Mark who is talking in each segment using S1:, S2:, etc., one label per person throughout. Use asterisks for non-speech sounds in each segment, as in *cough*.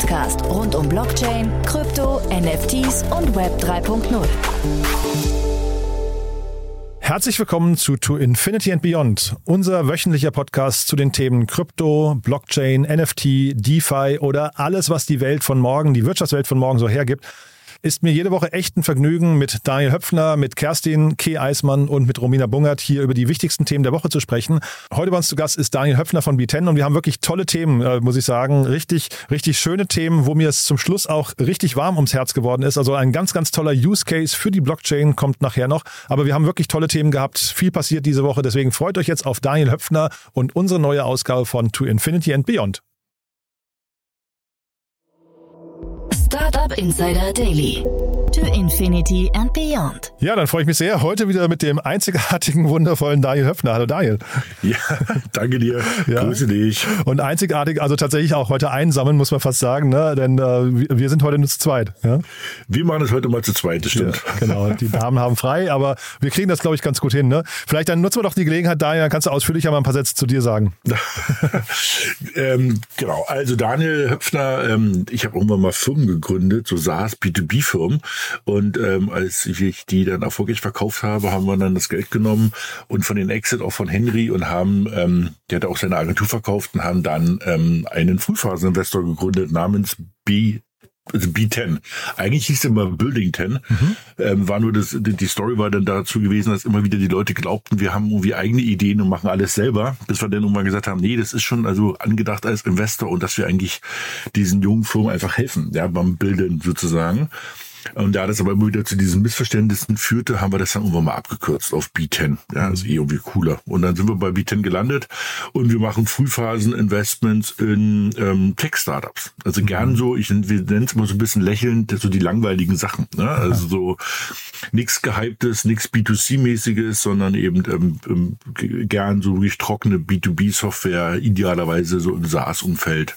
S1: Podcast rund um Blockchain, Krypto, NFTs und Web 3.0.
S2: Herzlich willkommen zu To Infinity and Beyond, unser wöchentlicher Podcast zu den Themen Krypto, Blockchain, NFT, DeFi oder alles, was die Welt von morgen, die Wirtschaftswelt von morgen so hergibt ist mir jede Woche echt ein Vergnügen, mit Daniel Höpfner, mit Kerstin K. Eismann und mit Romina Bungert hier über die wichtigsten Themen der Woche zu sprechen. Heute bei uns zu Gast ist Daniel Höpfner von B10 und wir haben wirklich tolle Themen, äh, muss ich sagen. Richtig, richtig schöne Themen, wo mir es zum Schluss auch richtig warm ums Herz geworden ist. Also ein ganz, ganz toller Use Case für die Blockchain kommt nachher noch. Aber wir haben wirklich tolle Themen gehabt. Viel passiert diese Woche. Deswegen freut euch jetzt auf Daniel Höpfner und unsere neue Ausgabe von To Infinity and Beyond.
S1: Startup Insider Daily. To Infinity and Beyond.
S2: Ja, dann freue ich mich sehr. Heute wieder mit dem einzigartigen, wundervollen Daniel Höpfner. Hallo Daniel.
S3: Ja, danke dir. Ja. Grüße dich.
S2: Und einzigartig, also tatsächlich auch heute einsammeln, muss man fast sagen, ne? denn äh, wir sind heute nur zu zweit. Ja?
S3: Wir machen es heute mal zu zweit, das stimmt.
S2: Ja, genau, die Damen haben frei, aber wir kriegen das, glaube ich, ganz gut hin. Ne? Vielleicht dann nutzen wir doch die Gelegenheit, Daniel, dann kannst du ausführlicher mal ein paar Sätze zu dir sagen. *laughs*
S3: ähm, genau, also Daniel Höpfner, ähm, ich habe irgendwann mal Firmen gegründet, so SaaS, B2B-Firmen. Und ähm, als ich die dann erfolgreich verkauft habe, haben wir dann das Geld genommen und von den Exit auch von Henry und haben, ähm, der hat auch seine Agentur verkauft und haben dann ähm, einen Frühphaseninvestor gegründet namens B also B10. Eigentlich hieß es immer Building 10. Mhm. Ähm, war nur das, die Story war dann dazu gewesen, dass immer wieder die Leute glaubten, wir haben irgendwie eigene Ideen und machen alles selber, bis wir dann irgendwann gesagt haben, nee, das ist schon also angedacht als Investor und dass wir eigentlich diesen jungen Firmen einfach helfen, ja, beim Bilden sozusagen. Und da das aber immer wieder zu diesen Missverständnissen führte, haben wir das dann irgendwann mal abgekürzt auf B10. Ja, also eh irgendwie cooler. Und dann sind wir bei B10 gelandet und wir machen Frühphasen-Investments in ähm, Tech-Startups. Also gern so, ich wir nennen es mal so ein bisschen lächelnd, so die langweiligen Sachen. Ne? Also so nichts Gehyptes, nichts B2C-mäßiges, sondern eben ähm, ähm, gern so wirklich trockene B2B-Software, idealerweise so im SaaS-Umfeld.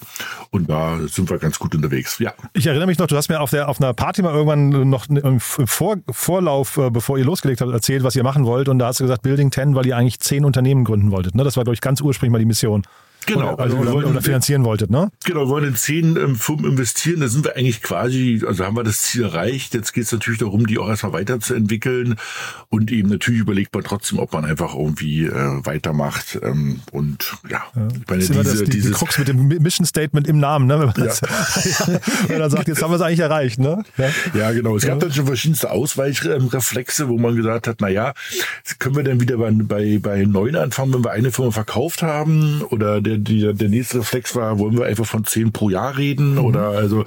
S3: Und da sind wir ganz gut unterwegs. Ja.
S2: Ich erinnere mich noch, du hast mir auf der auf einer Party mal irgendwann irgendwann noch im Vor Vorlauf, äh, bevor ihr losgelegt habt, erzählt, was ihr machen wollt. Und da hast du gesagt, Building 10, weil ihr eigentlich zehn Unternehmen gründen wolltet. Ne? Das war, glaube ich, ganz ursprünglich mal die Mission.
S3: Genau,
S2: oder, also oder, wollen, oder, finanzieren wolltet, ne?
S3: Genau, wir wollen in zehn ähm, Firmen investieren. Da sind wir eigentlich quasi, also haben wir das Ziel erreicht. Jetzt geht es natürlich darum, die auch erstmal weiterzuentwickeln und eben natürlich überlegt man trotzdem, ob man einfach irgendwie äh, weitermacht. Ähm, und ja,
S2: ja. ich meine, diese, das, die, dieses die Krux mit dem Mission Statement im Namen, ne? Wenn man, das, ja. *laughs* wenn man sagt, jetzt haben wir es eigentlich erreicht, ne?
S3: Ja, ja genau. Es gab dann schon verschiedenste Ausweichreflexe, wo man gesagt hat, na ja, können wir denn wieder bei, bei, bei neun anfangen, wenn wir eine Firma verkauft haben oder der der, der nächste Reflex war, wollen wir einfach von zehn pro Jahr reden mhm. oder also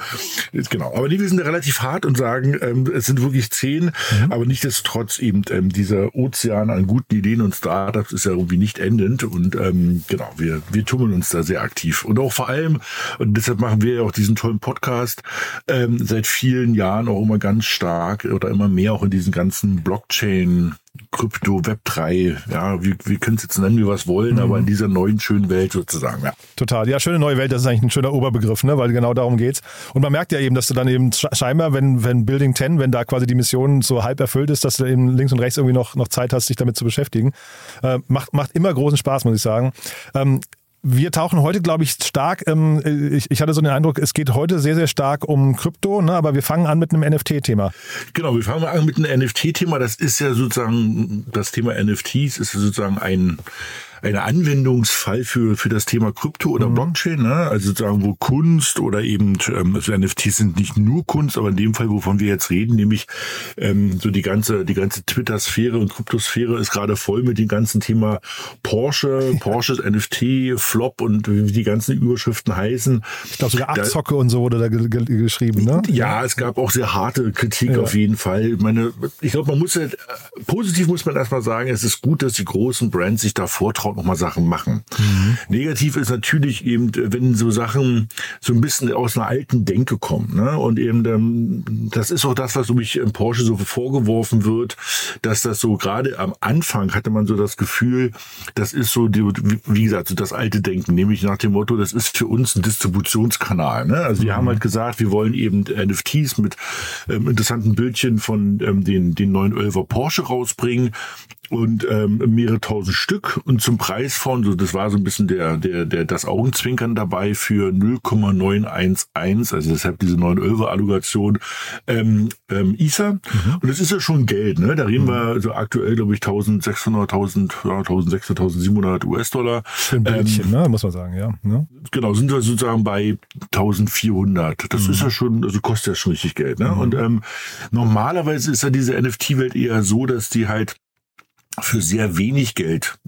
S3: genau. Aber die wir sind relativ hart und sagen, ähm, es sind wirklich zehn, mhm. aber nichtsdestotrotz eben ähm, dieser Ozean an guten Ideen und Startups ist ja irgendwie nicht endend und ähm, genau, wir, wir tummeln uns da sehr aktiv und auch vor allem, und deshalb machen wir ja auch diesen tollen Podcast, ähm, seit vielen Jahren auch immer ganz stark oder immer mehr auch in diesen ganzen Blockchain Krypto, Web 3, ja, wir, wir können es jetzt nennen, wie wir es wollen, mhm. aber in dieser neuen schönen Welt sozusagen, ja.
S2: Total. Ja, schöne neue Welt, das ist eigentlich ein schöner Oberbegriff, ne? weil genau darum geht's. Und man merkt ja eben, dass du dann eben scheinbar, wenn, wenn Building 10, wenn da quasi die Mission so halb erfüllt ist, dass du eben links und rechts irgendwie noch, noch Zeit hast, dich damit zu beschäftigen. Äh, macht, macht immer großen Spaß, muss ich sagen. Ähm, wir tauchen heute, glaube ich, stark, ähm, ich, ich hatte so den Eindruck, es geht heute sehr, sehr stark um Krypto, ne? aber wir fangen an mit einem NFT-Thema.
S3: Genau, wir fangen an mit einem NFT-Thema. Das ist ja sozusagen, das Thema NFTs ist sozusagen ein ein Anwendungsfall für, für das Thema Krypto oder mhm. Blockchain, ne? also sozusagen, wo Kunst oder eben, ähm, also NFTs sind nicht nur Kunst, aber in dem Fall, wovon wir jetzt reden, nämlich ähm, so die ganze, die ganze Twitter-Sphäre und Kryptosphäre ist gerade voll mit dem ganzen Thema Porsche, *laughs* Porsche NFT, Flop und wie die ganzen Überschriften heißen.
S2: Ich glaube sogar Abzocke da, und so wurde da geschrieben, ne?
S3: Ja, es gab auch sehr harte Kritik ja. auf jeden Fall. Ich meine, ich glaube, man muss ja, positiv muss man erstmal sagen, es ist gut, dass die großen Brands sich da vortrauen traut, nochmal Sachen machen. Mhm. Negativ ist natürlich eben, wenn so Sachen so ein bisschen aus einer alten Denke kommen. Ne? Und eben, ähm, das ist auch das, was mich im Porsche so vorgeworfen wird, dass das so gerade am Anfang hatte man so das Gefühl, das ist so, die, wie gesagt, so das alte Denken, nämlich nach dem Motto, das ist für uns ein Distributionskanal. Ne? Also wir mhm. haben halt gesagt, wir wollen eben NFTs mit ähm, interessanten Bildchen von ähm, den, den neuen Ölver Porsche rausbringen und ähm, mehrere tausend Stück und zum Preis von, so das war so ein bisschen der, der, der das Augenzwinkern dabei für 0,911, also deshalb diese 9 Euro Allokation ähm, ähm, ISA. Mhm. Und das ist ja schon Geld, ne? Da reden mhm. wir so aktuell, glaube ich, 1600, 1000, ja, 1600, 1700 US-Dollar.
S2: Für ein Bildchen, ähm, ne? muss man sagen, ja. Ne?
S3: Genau, sind wir sozusagen bei 1400. Das mhm. ist ja schon, also kostet ja schon richtig Geld, ne? Mhm. Und ähm, normalerweise ist ja diese NFT-Welt eher so, dass die halt für sehr wenig Geld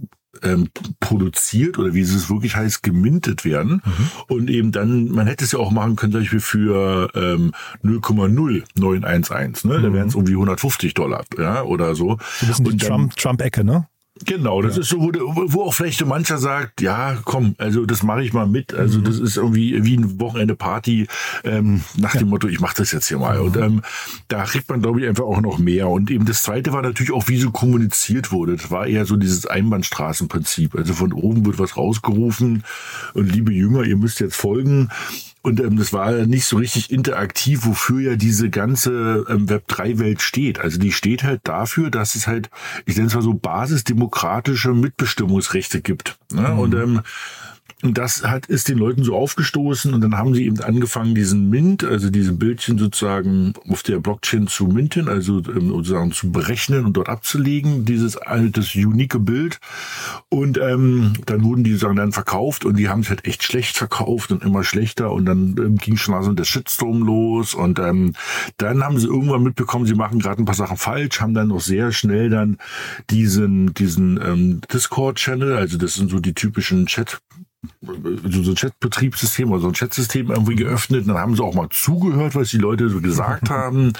S3: ähm, produziert oder wie es wirklich heißt, gemintet werden. Mhm. Und eben dann, man hätte es ja auch machen können, zum Beispiel für ähm, 0,0911, ne? Mhm. Da wären es irgendwie 150 Dollar, ja, oder so.
S2: So ein bisschen die Trump-Ecke, Trump ne?
S3: Genau, das ja. ist so, wo, wo auch vielleicht mancher sagt, ja, komm, also das mache ich mal mit. Also mhm. das ist irgendwie wie ein Wochenende Party ähm, nach ja. dem Motto, ich mache das jetzt hier mal. Mhm. Und ähm, da kriegt man, glaube ich, einfach auch noch mehr. Und eben das Zweite war natürlich auch, wie so kommuniziert wurde. Das war eher so dieses Einbahnstraßenprinzip. Also von oben wird was rausgerufen und liebe Jünger, ihr müsst jetzt folgen. Und ähm, das war nicht so richtig interaktiv, wofür ja diese ganze ähm, Web3-Welt steht. Also die steht halt dafür, dass es halt, ich nenne es mal so, basisdemokratische Mitbestimmungsrechte gibt. Ne? Mhm. Und ähm, und das hat, ist den Leuten so aufgestoßen und dann haben sie eben angefangen, diesen Mint, also diese Bildchen sozusagen auf der Blockchain zu minten, also ähm, sozusagen zu berechnen und dort abzulegen, dieses altes, unique Bild. Und ähm, dann wurden die sozusagen dann verkauft und die haben es halt echt schlecht verkauft und immer schlechter und dann ähm, ging schon mal so der Shitstorm los und ähm, dann haben sie irgendwann mitbekommen, sie machen gerade ein paar Sachen falsch, haben dann noch sehr schnell dann diesen, diesen ähm, Discord-Channel, also das sind so die typischen Chat so ein Chat-Betriebssystem oder so ein Chatsystem irgendwie geöffnet. Und dann haben sie auch mal zugehört, was die Leute so gesagt *laughs* haben.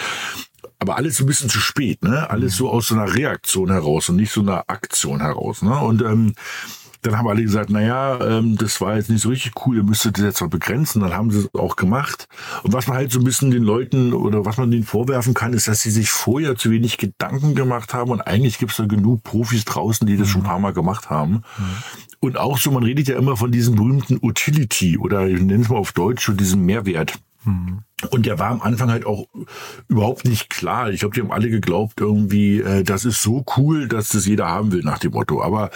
S3: Aber alles so ein bisschen zu spät, ne? Alles so aus so einer Reaktion heraus und nicht so einer Aktion heraus, ne? Und ähm, dann haben alle gesagt, naja, ähm, das war jetzt nicht so richtig cool, ihr müsstet das jetzt mal begrenzen. Dann haben sie es auch gemacht. Und was man halt so ein bisschen den Leuten oder was man denen vorwerfen kann, ist, dass sie sich vorher zu wenig Gedanken gemacht haben. Und eigentlich gibt es da genug Profis draußen, die das schon ein paar Mal gemacht haben. Mhm. Und auch so, man redet ja immer von diesem berühmten Utility oder ich nenne es mal auf Deutsch so diesen Mehrwert. Mhm. Und der war am Anfang halt auch überhaupt nicht klar. Ich glaube, die haben alle geglaubt, irgendwie, äh, das ist so cool, dass das jeder haben will, nach dem Motto. Aber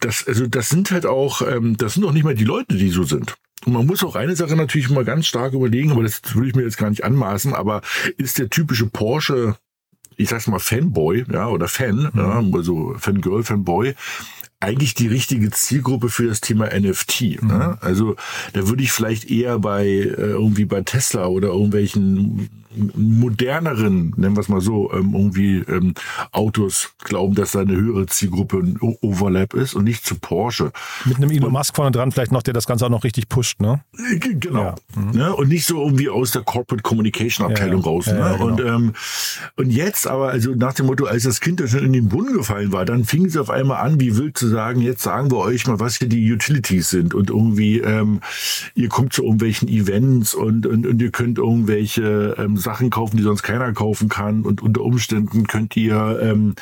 S3: das, also das sind halt auch, ähm, das sind auch nicht mal die Leute, die so sind. Und man muss auch eine Sache natürlich mal ganz stark überlegen, aber das würde ich mir jetzt gar nicht anmaßen, aber ist der typische Porsche, ich sag's mal Fanboy, ja, oder Fan, mhm. ja, also Fangirl, Fanboy, eigentlich die richtige Zielgruppe für das Thema NFT. Ne? Mhm. Also da würde ich vielleicht eher bei äh, irgendwie bei Tesla oder irgendwelchen moderneren, nennen wir es mal so, ähm, irgendwie ähm, Autos glauben, dass da eine höhere Zielgruppe ein Overlap ist und nicht zu Porsche.
S2: Mit einem Elon Musk vorne dran vielleicht noch, der das Ganze auch noch richtig pusht, ne?
S3: Äh, genau. Ja. Mhm. Ne? Und nicht so irgendwie aus der Corporate Communication Abteilung ja, raus. Ja, ne? genau. Und, ähm, und jetzt aber, also nach dem Motto, als das Kind dann schon in den Brunnen gefallen war, dann fing es auf einmal an, wie wild zu sagen, jetzt sagen wir euch mal, was hier die Utilities sind und irgendwie, ähm, ihr kommt zu irgendwelchen Events und, und, und ihr könnt irgendwelche ähm, Sachen kaufen, die sonst keiner kaufen kann. Und unter Umständen könnt ihr ähm,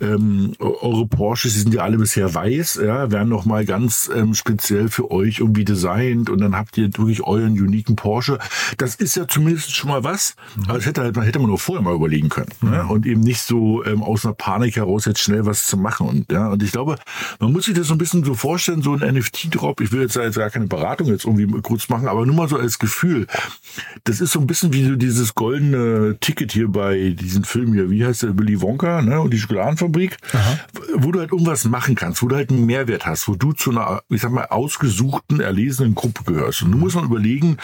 S3: ähm, eure Porsches, die sind ja alle bisher weiß, ja, werden noch mal ganz ähm, speziell für euch irgendwie designt und dann habt ihr wirklich euren uniken Porsche. Das ist ja zumindest schon mal was. Mhm. Aber das hätte, halt, hätte man nur vorher mal überlegen können. Mhm. Ja, und eben nicht so ähm, aus einer Panik heraus jetzt schnell was zu machen. Und ja, und ich glaube, man muss sich das so ein bisschen so vorstellen, so ein NFT-Drop. Ich will jetzt, jetzt gar keine Beratung jetzt irgendwie kurz machen, aber nur mal so als Gefühl. Das ist so ein bisschen wie so dieses goldene Ticket hier bei diesem Film hier, wie heißt der, Willy Wonka, ne, und die Schokoladenfabrik, Aha. wo du halt irgendwas machen kannst, wo du halt einen Mehrwert hast, wo du zu einer, ich sag mal, ausgesuchten, erlesenen Gruppe gehörst. Und du musst mal überlegen,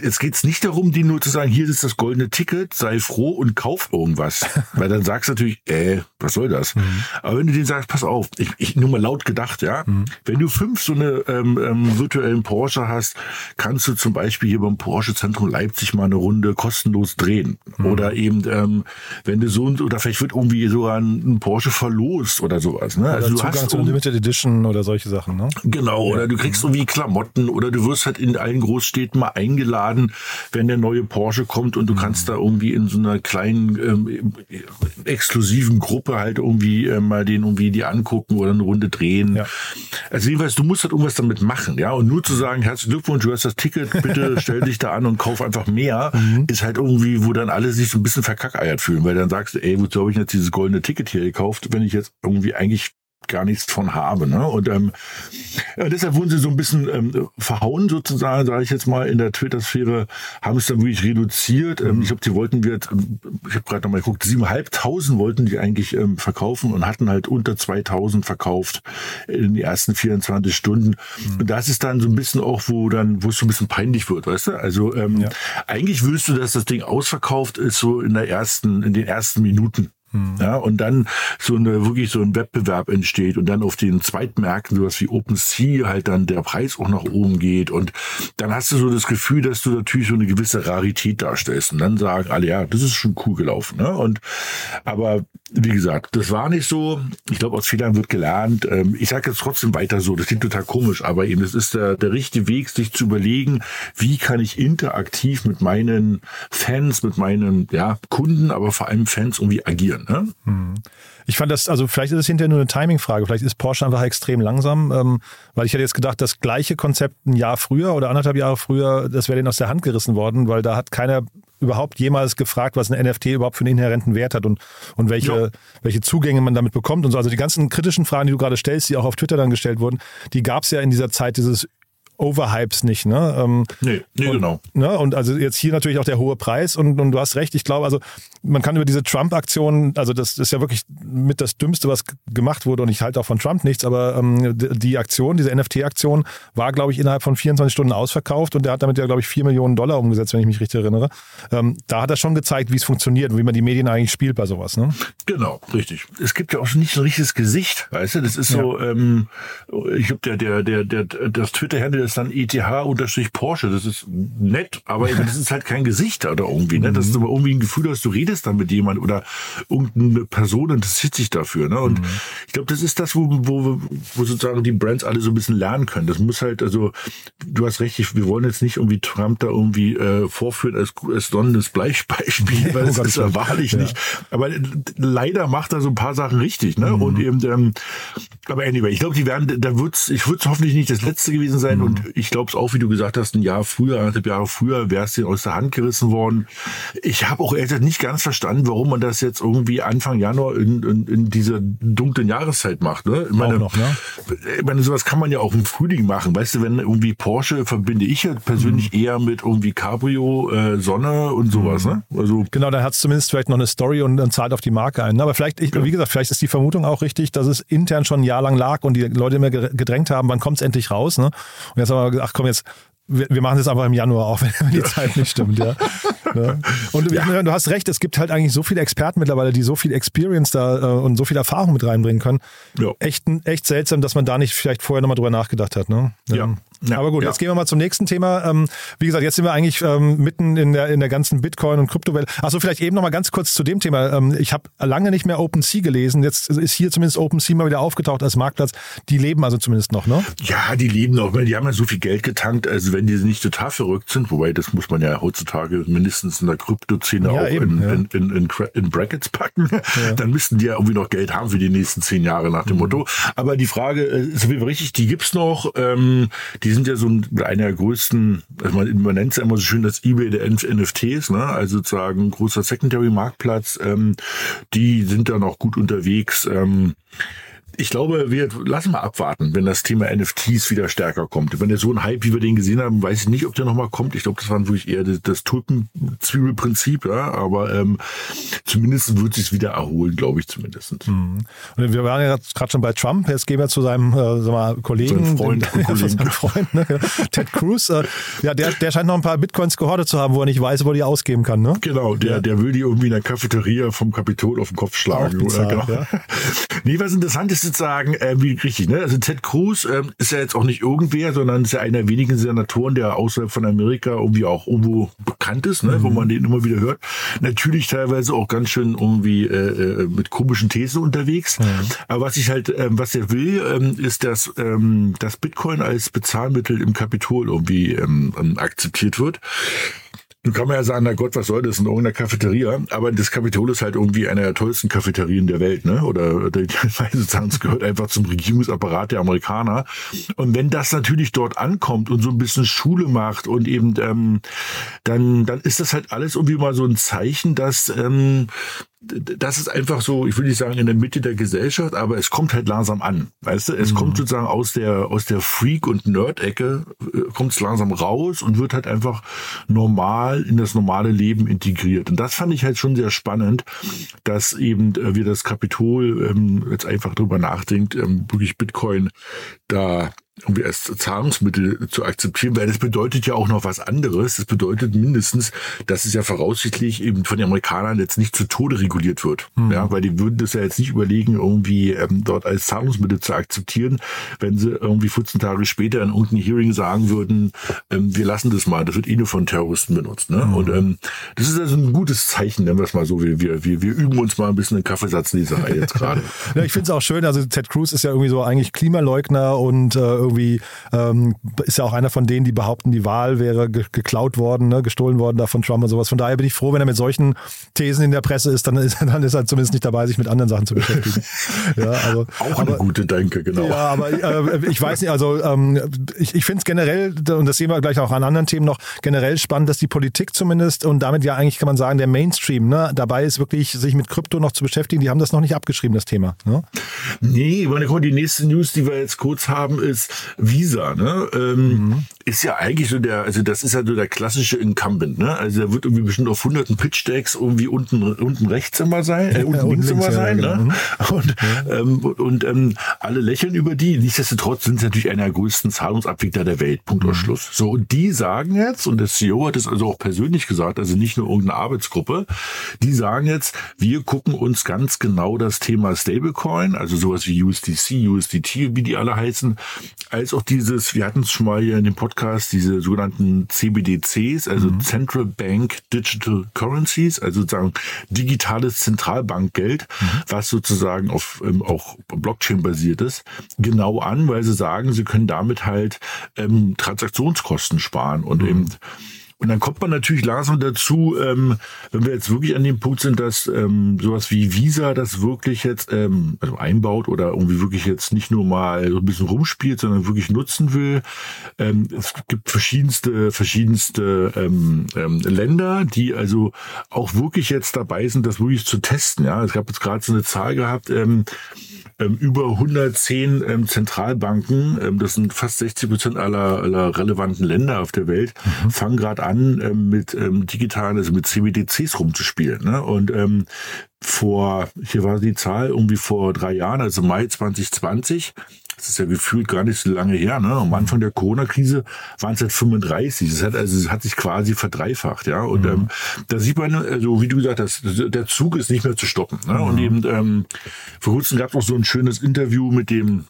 S3: jetzt geht's nicht darum, die nur zu sagen, hier ist das goldene Ticket, sei froh und kauf irgendwas. *laughs* Weil dann sagst du natürlich, äh, was soll das? Mhm. Aber wenn du denen sagst, pass auf, ich, ich nur mal laut gedacht, ja. Mhm. Wenn du fünf so eine ähm, ähm, virtuellen Porsche hast, kannst du zum Beispiel hier beim Porsche Zentrum Leipzig mal eine Runde kostenlos drehen. Mhm. Oder eben, ähm, wenn du so oder vielleicht wird irgendwie sogar ein, ein Porsche verlost oder sowas. Ne?
S2: Oder also du Zugang hast zu Limited Edition oder solche Sachen. Ne?
S3: Genau. Ja. Oder du kriegst irgendwie Klamotten oder du wirst halt in allen Großstädten mal eingeladen, wenn der neue Porsche kommt und du mhm. kannst da irgendwie in so einer kleinen ähm, exklusiven Gruppe halt irgendwie äh, mal den irgendwie die angucken oder eine Runde drehen. Ja. Also jedenfalls, du musst halt irgendwas damit machen, ja. Und nur zu sagen, herzlichen Glückwunsch, du hast das Ticket, bitte *laughs* stell dich da an und kauf einfach mehr, mhm. ist halt irgendwie, wo dann alle sich so ein bisschen verkackeiert fühlen, weil dann sagst du, ey, wozu habe ich jetzt dieses goldene Ticket hier gekauft, wenn ich jetzt irgendwie eigentlich gar nichts von habe. Ne? Und ähm, ja, deshalb wurden sie so ein bisschen ähm, verhauen sozusagen, sage ich jetzt mal, in der Twitter-Sphäre, haben es dann wirklich reduziert. Ähm, ich glaube, die wollten wir, ähm, ich habe gerade nochmal geguckt, 7.500 wollten die eigentlich ähm, verkaufen und hatten halt unter 2.000 verkauft in den ersten 24 Stunden. Mhm. Und das ist dann so ein bisschen auch, wo dann, wo es so ein bisschen peinlich wird, weißt du? Also ähm, ja. eigentlich willst du, dass das Ding ausverkauft ist, so in der ersten, in den ersten Minuten. Ja, und dann so eine, wirklich so ein Wettbewerb entsteht und dann auf den Zweitmärkten sowas wie OpenSea halt dann der Preis auch nach oben geht und dann hast du so das Gefühl, dass du natürlich so eine gewisse Rarität darstellst und dann sagen alle, ja, das ist schon cool gelaufen, ne? Und, aber wie gesagt, das war nicht so. Ich glaube, aus Fehlern wird gelernt. Ähm, ich sage jetzt trotzdem weiter so. Das klingt total komisch, aber eben, das ist der, der richtige Weg, sich zu überlegen, wie kann ich interaktiv mit meinen Fans, mit meinen ja, Kunden, aber vor allem Fans irgendwie agieren. Ne?
S2: Hm. Ich fand das, also vielleicht ist es hinterher nur eine Timing-Frage. Vielleicht ist Porsche einfach extrem langsam, ähm, weil ich hätte jetzt gedacht, das gleiche Konzept ein Jahr früher oder anderthalb Jahre früher, das wäre denen aus der Hand gerissen worden, weil da hat keiner überhaupt jemals gefragt, was ein NFT überhaupt für einen inhärenten Wert hat und, und welche, welche Zugänge man damit bekommt und so. Also die ganzen kritischen Fragen, die du gerade stellst, die auch auf Twitter dann gestellt wurden, die gab es ja in dieser Zeit dieses Overhypes nicht, ne?
S3: Ähm, nee, nee
S2: und,
S3: genau.
S2: Ne? Und also jetzt hier natürlich auch der hohe Preis und, und du hast recht, ich glaube, also man kann über diese Trump-Aktion, also das ist ja wirklich mit das Dümmste, was gemacht wurde und ich halte auch von Trump nichts, aber ähm, die Aktion, diese NFT-Aktion war, glaube ich, innerhalb von 24 Stunden ausverkauft und der hat damit ja, glaube ich, 4 Millionen Dollar umgesetzt, wenn ich mich richtig erinnere. Ähm, da hat er schon gezeigt, wie es funktioniert und wie man die Medien eigentlich spielt bei sowas, ne?
S3: Genau, richtig. Es gibt ja auch nicht ein richtiges Gesicht, weißt du, das ist so, ja. ähm, ich glaube, der, der, der, der, das Twitter-Handle ist dann ETH-Porsche. Das ist nett, aber das ist halt kein Gesicht oder irgendwie. Ne? Das ist aber irgendwie ein Gefühl, dass du redest dann mit jemand oder irgendeine Person interessiert sich dafür. Ne? Und mhm. ich glaube, das ist das, wo, wo, wo sozusagen die Brands alle so ein bisschen lernen können. Das muss halt, also du hast recht, wir wollen jetzt nicht irgendwie Trump da irgendwie äh, vorführen als, als sonnendes Bleichbeispiel, *laughs* weil das ist ja wahrlich ja. nicht. Aber leider macht er so ein paar Sachen richtig. Ne? Mhm. Und eben, ähm, aber anyway, ich glaube, die werden, da wird's, ich würde es hoffentlich nicht das letzte gewesen sein. Mhm. Und ich glaube es auch, wie du gesagt hast, ein Jahr früher, anderthalb Jahre früher wäre es dir aus der Hand gerissen worden. Ich habe auch ehrlich nicht ganz verstanden, warum man das jetzt irgendwie Anfang Januar in, in, in dieser dunklen Jahreszeit macht. Ne? Ich meine,
S2: noch, ne?
S3: ich meine, sowas kann man ja auch im Frühling machen. Weißt du, wenn irgendwie Porsche verbinde ich ja persönlich mhm. eher mit irgendwie Cabrio, äh, Sonne und sowas. Mhm. Ne?
S2: Also genau, dann hat es zumindest vielleicht noch eine Story und dann zahlt auf die Marke ein. Ne? Aber vielleicht, ich, ja. wie gesagt, vielleicht ist die Vermutung auch richtig, dass es intern schon ein Jahr lang lag und die Leute immer gedrängt haben, wann kommt es endlich raus. Ne? Und jetzt haben wir gesagt, ach komm, jetzt wir, wir machen das einfach im Januar, auch *laughs* wenn die Zeit nicht stimmt, ja. ja. Und ja. du hast recht, es gibt halt eigentlich so viele Experten mittlerweile, die so viel Experience da äh, und so viel Erfahrung mit reinbringen können. Ja. Echt, echt seltsam, dass man da nicht vielleicht vorher nochmal drüber nachgedacht hat. Ne?
S3: Ja.
S2: Ja, Aber gut, ja. jetzt gehen wir mal zum nächsten Thema. Ähm, wie gesagt, jetzt sind wir eigentlich ähm, mitten in der, in der ganzen Bitcoin- und Kryptowelt. Achso, vielleicht eben noch mal ganz kurz zu dem Thema. Ähm, ich habe lange nicht mehr OpenSea gelesen. Jetzt ist hier zumindest OpenSea mal wieder aufgetaucht als Marktplatz. Die leben also zumindest noch, ne?
S3: Ja, die leben noch. Die haben ja so viel Geld getankt. Also wenn die nicht total verrückt sind, wobei das muss man ja heutzutage mindestens in der Kryptoszene ja, auch eben, in, ja. in, in, in, Brackets packen, ja. dann müssten die ja irgendwie noch Geld haben für die nächsten zehn Jahre nach dem mhm. Motto. Aber die Frage äh, ist jeden Fall richtig, die gibt's noch. Ähm, die sind ja so ein einer der größten, also man, man nennt es ja immer so schön das eBay der NFTs, ne? also sozusagen großer Secondary-Marktplatz. Ähm, die sind da noch gut unterwegs. Ähm, ich glaube, wir lassen mal abwarten, wenn das Thema NFTs wieder stärker kommt. Wenn der so ein Hype, wie wir den gesehen haben, weiß ich nicht, ob der nochmal kommt. Ich glaube, das war wirklich eher das, das Tulpenzwiebelprinzip, ja. Aber ähm, zumindest wird sich wieder erholen, glaube ich zumindest. Mhm.
S2: Und wir waren ja gerade schon bei Trump. Jetzt gehen wir zu seinem äh, sag mal, Kollegen,
S3: Sein Freund, *laughs*
S2: den, Kollegen. Freund ne? Ted Cruz. Äh, ja, der, der scheint noch ein paar Bitcoins gehortet zu haben, wo er nicht weiß, wo er die ausgeben kann. Ne?
S3: Genau, der, ja. der will die irgendwie in der Cafeteria vom Kapitol auf den Kopf schlagen.
S2: Bizarr,
S3: oder? Genau. Ja. nee, was interessant ist, jetzt sagen, äh, wie richtig, ne? Also Ted Cruz äh, ist ja jetzt auch nicht irgendwer, sondern ist ja einer der wenigen Senatoren, der außerhalb von Amerika irgendwie auch irgendwo bekannt ist, ne? Mhm. wo man den immer wieder hört. Natürlich teilweise auch ganz schön irgendwie äh, äh mit komischen Thesen unterwegs. Mhm. Aber was ich halt, ähm, was er will, ähm, ist, dass ähm, das Bitcoin als Bezahlmittel im Kapitol irgendwie ähm, ähm akzeptiert wird. Nun kann man ja sagen, na Gott, was soll das in irgendeiner Cafeteria? Aber das Kapitol ist halt irgendwie eine der tollsten Cafeterien der Welt, ne? Oder sozusagen, es *laughs* gehört einfach zum Regierungsapparat der Amerikaner. Und wenn das natürlich dort ankommt und so ein bisschen Schule macht und eben ähm, dann, dann ist das halt alles irgendwie mal so ein Zeichen, dass ähm, das ist einfach so, ich will nicht sagen in der Mitte der Gesellschaft, aber es kommt halt langsam an. Weißt du, es mhm. kommt sozusagen aus der, aus der Freak- und Nerd-Ecke, äh, kommt es langsam raus und wird halt einfach normal in das normale Leben integriert. Und das fand ich halt schon sehr spannend, dass eben äh, wir das Kapitol ähm, jetzt einfach drüber nachdenkt, ähm, wirklich Bitcoin da irgendwie als Zahlungsmittel zu akzeptieren, weil das bedeutet ja auch noch was anderes. Das bedeutet mindestens, dass es ja voraussichtlich eben von den Amerikanern jetzt nicht zu Tode reguliert wird. Mhm. Ja, weil die würden das ja jetzt nicht überlegen, irgendwie ähm, dort als Zahlungsmittel zu akzeptieren, wenn sie irgendwie 14 Tage später in irgendeinem Hearing sagen würden, ähm, wir lassen das mal, das wird eh nur von Terroristen benutzt. Ne? Mhm. Und ähm, das ist also ein gutes Zeichen, nennen wir es mal so. Wir, wir, wir, wir üben uns mal ein bisschen in Kaffeesatzleserei jetzt gerade. *laughs*
S2: ja, ich finde es auch schön, also Ted Cruz ist ja irgendwie so eigentlich Klimaleugner und äh, irgendwie ähm, ist ja auch einer von denen, die behaupten, die Wahl wäre ge geklaut worden, ne, gestohlen worden da von Trump und sowas. Von daher bin ich froh, wenn er mit solchen Thesen in der Presse ist, dann ist, *laughs* dann ist er zumindest nicht dabei, sich mit anderen Sachen zu beschäftigen.
S3: ja, also, *laughs* auch eine aber, gute Denke, genau.
S2: Ja, aber äh, ich weiß nicht, also ähm, ich, ich finde es generell, und das sehen wir gleich auch an anderen Themen noch, generell spannend, dass die Politik zumindest und damit ja eigentlich kann man sagen, der Mainstream ne, dabei ist, wirklich sich mit Krypto noch zu beschäftigen. Die haben das noch nicht abgeschrieben, das Thema. Ne?
S3: Nee, meine, die nächste News, die wir jetzt kurz haben, ist, Visa, ne, ähm, mhm. Ist ja eigentlich so der, also das ist ja so der klassische Incumbent, ne? Also der wird irgendwie bestimmt auf hunderten Pitch-Decks irgendwie unten, unten rechts immer sein, äh, unten ja, links, links immer sein, ja, ne? Genau. Und, ja. ähm, und ähm, alle lächeln über die. Nichtsdestotrotz sind sie natürlich einer der größten Zahlungsabwickler der Welt. Punkt mhm. Schluss. So, und die sagen jetzt, und der CEO hat es also auch persönlich gesagt, also nicht nur irgendeine Arbeitsgruppe, die sagen jetzt, wir gucken uns ganz genau das Thema Stablecoin, also sowas wie USDC, USDT, wie die alle heißen, als auch dieses, wir hatten es schon mal hier in dem Podcast, diese sogenannten CBDCs, also mhm. Central Bank Digital Currencies, also sozusagen digitales Zentralbankgeld, mhm. was sozusagen auf ähm, auch Blockchain basiert ist, genau an, weil sie sagen, sie können damit halt ähm, Transaktionskosten sparen und mhm. eben und dann kommt man natürlich langsam dazu, ähm, wenn wir jetzt wirklich an dem Punkt sind, dass ähm, sowas wie Visa das wirklich jetzt ähm, also einbaut oder irgendwie wirklich jetzt nicht nur mal so ein bisschen rumspielt, sondern wirklich nutzen will. Ähm, es gibt verschiedenste, verschiedenste ähm, ähm, Länder, die also auch wirklich jetzt dabei sind, das wirklich zu testen. Ja, es gab jetzt gerade so eine Zahl gehabt. Ähm, ähm, über 110 ähm, Zentralbanken, ähm, das sind fast 60 Prozent aller, aller relevanten Länder auf der Welt, mhm. fangen gerade an, ähm, mit ähm, digitalen, also mit CBDCs rumzuspielen. Ne? Und ähm, vor, hier war die Zahl irgendwie vor drei Jahren, also Mai 2020, das ist ja gefühlt gar nicht so lange her, ne? Am Anfang der Corona-Krise waren es halt 35. Das hat, also, es hat sich quasi verdreifacht, ja. Und mhm. ähm, da sieht man, also wie du gesagt hast, der Zug ist nicht mehr zu stoppen. Ne? Mhm. Und eben ähm, vor kurzem gab es auch so ein schönes Interview mit dem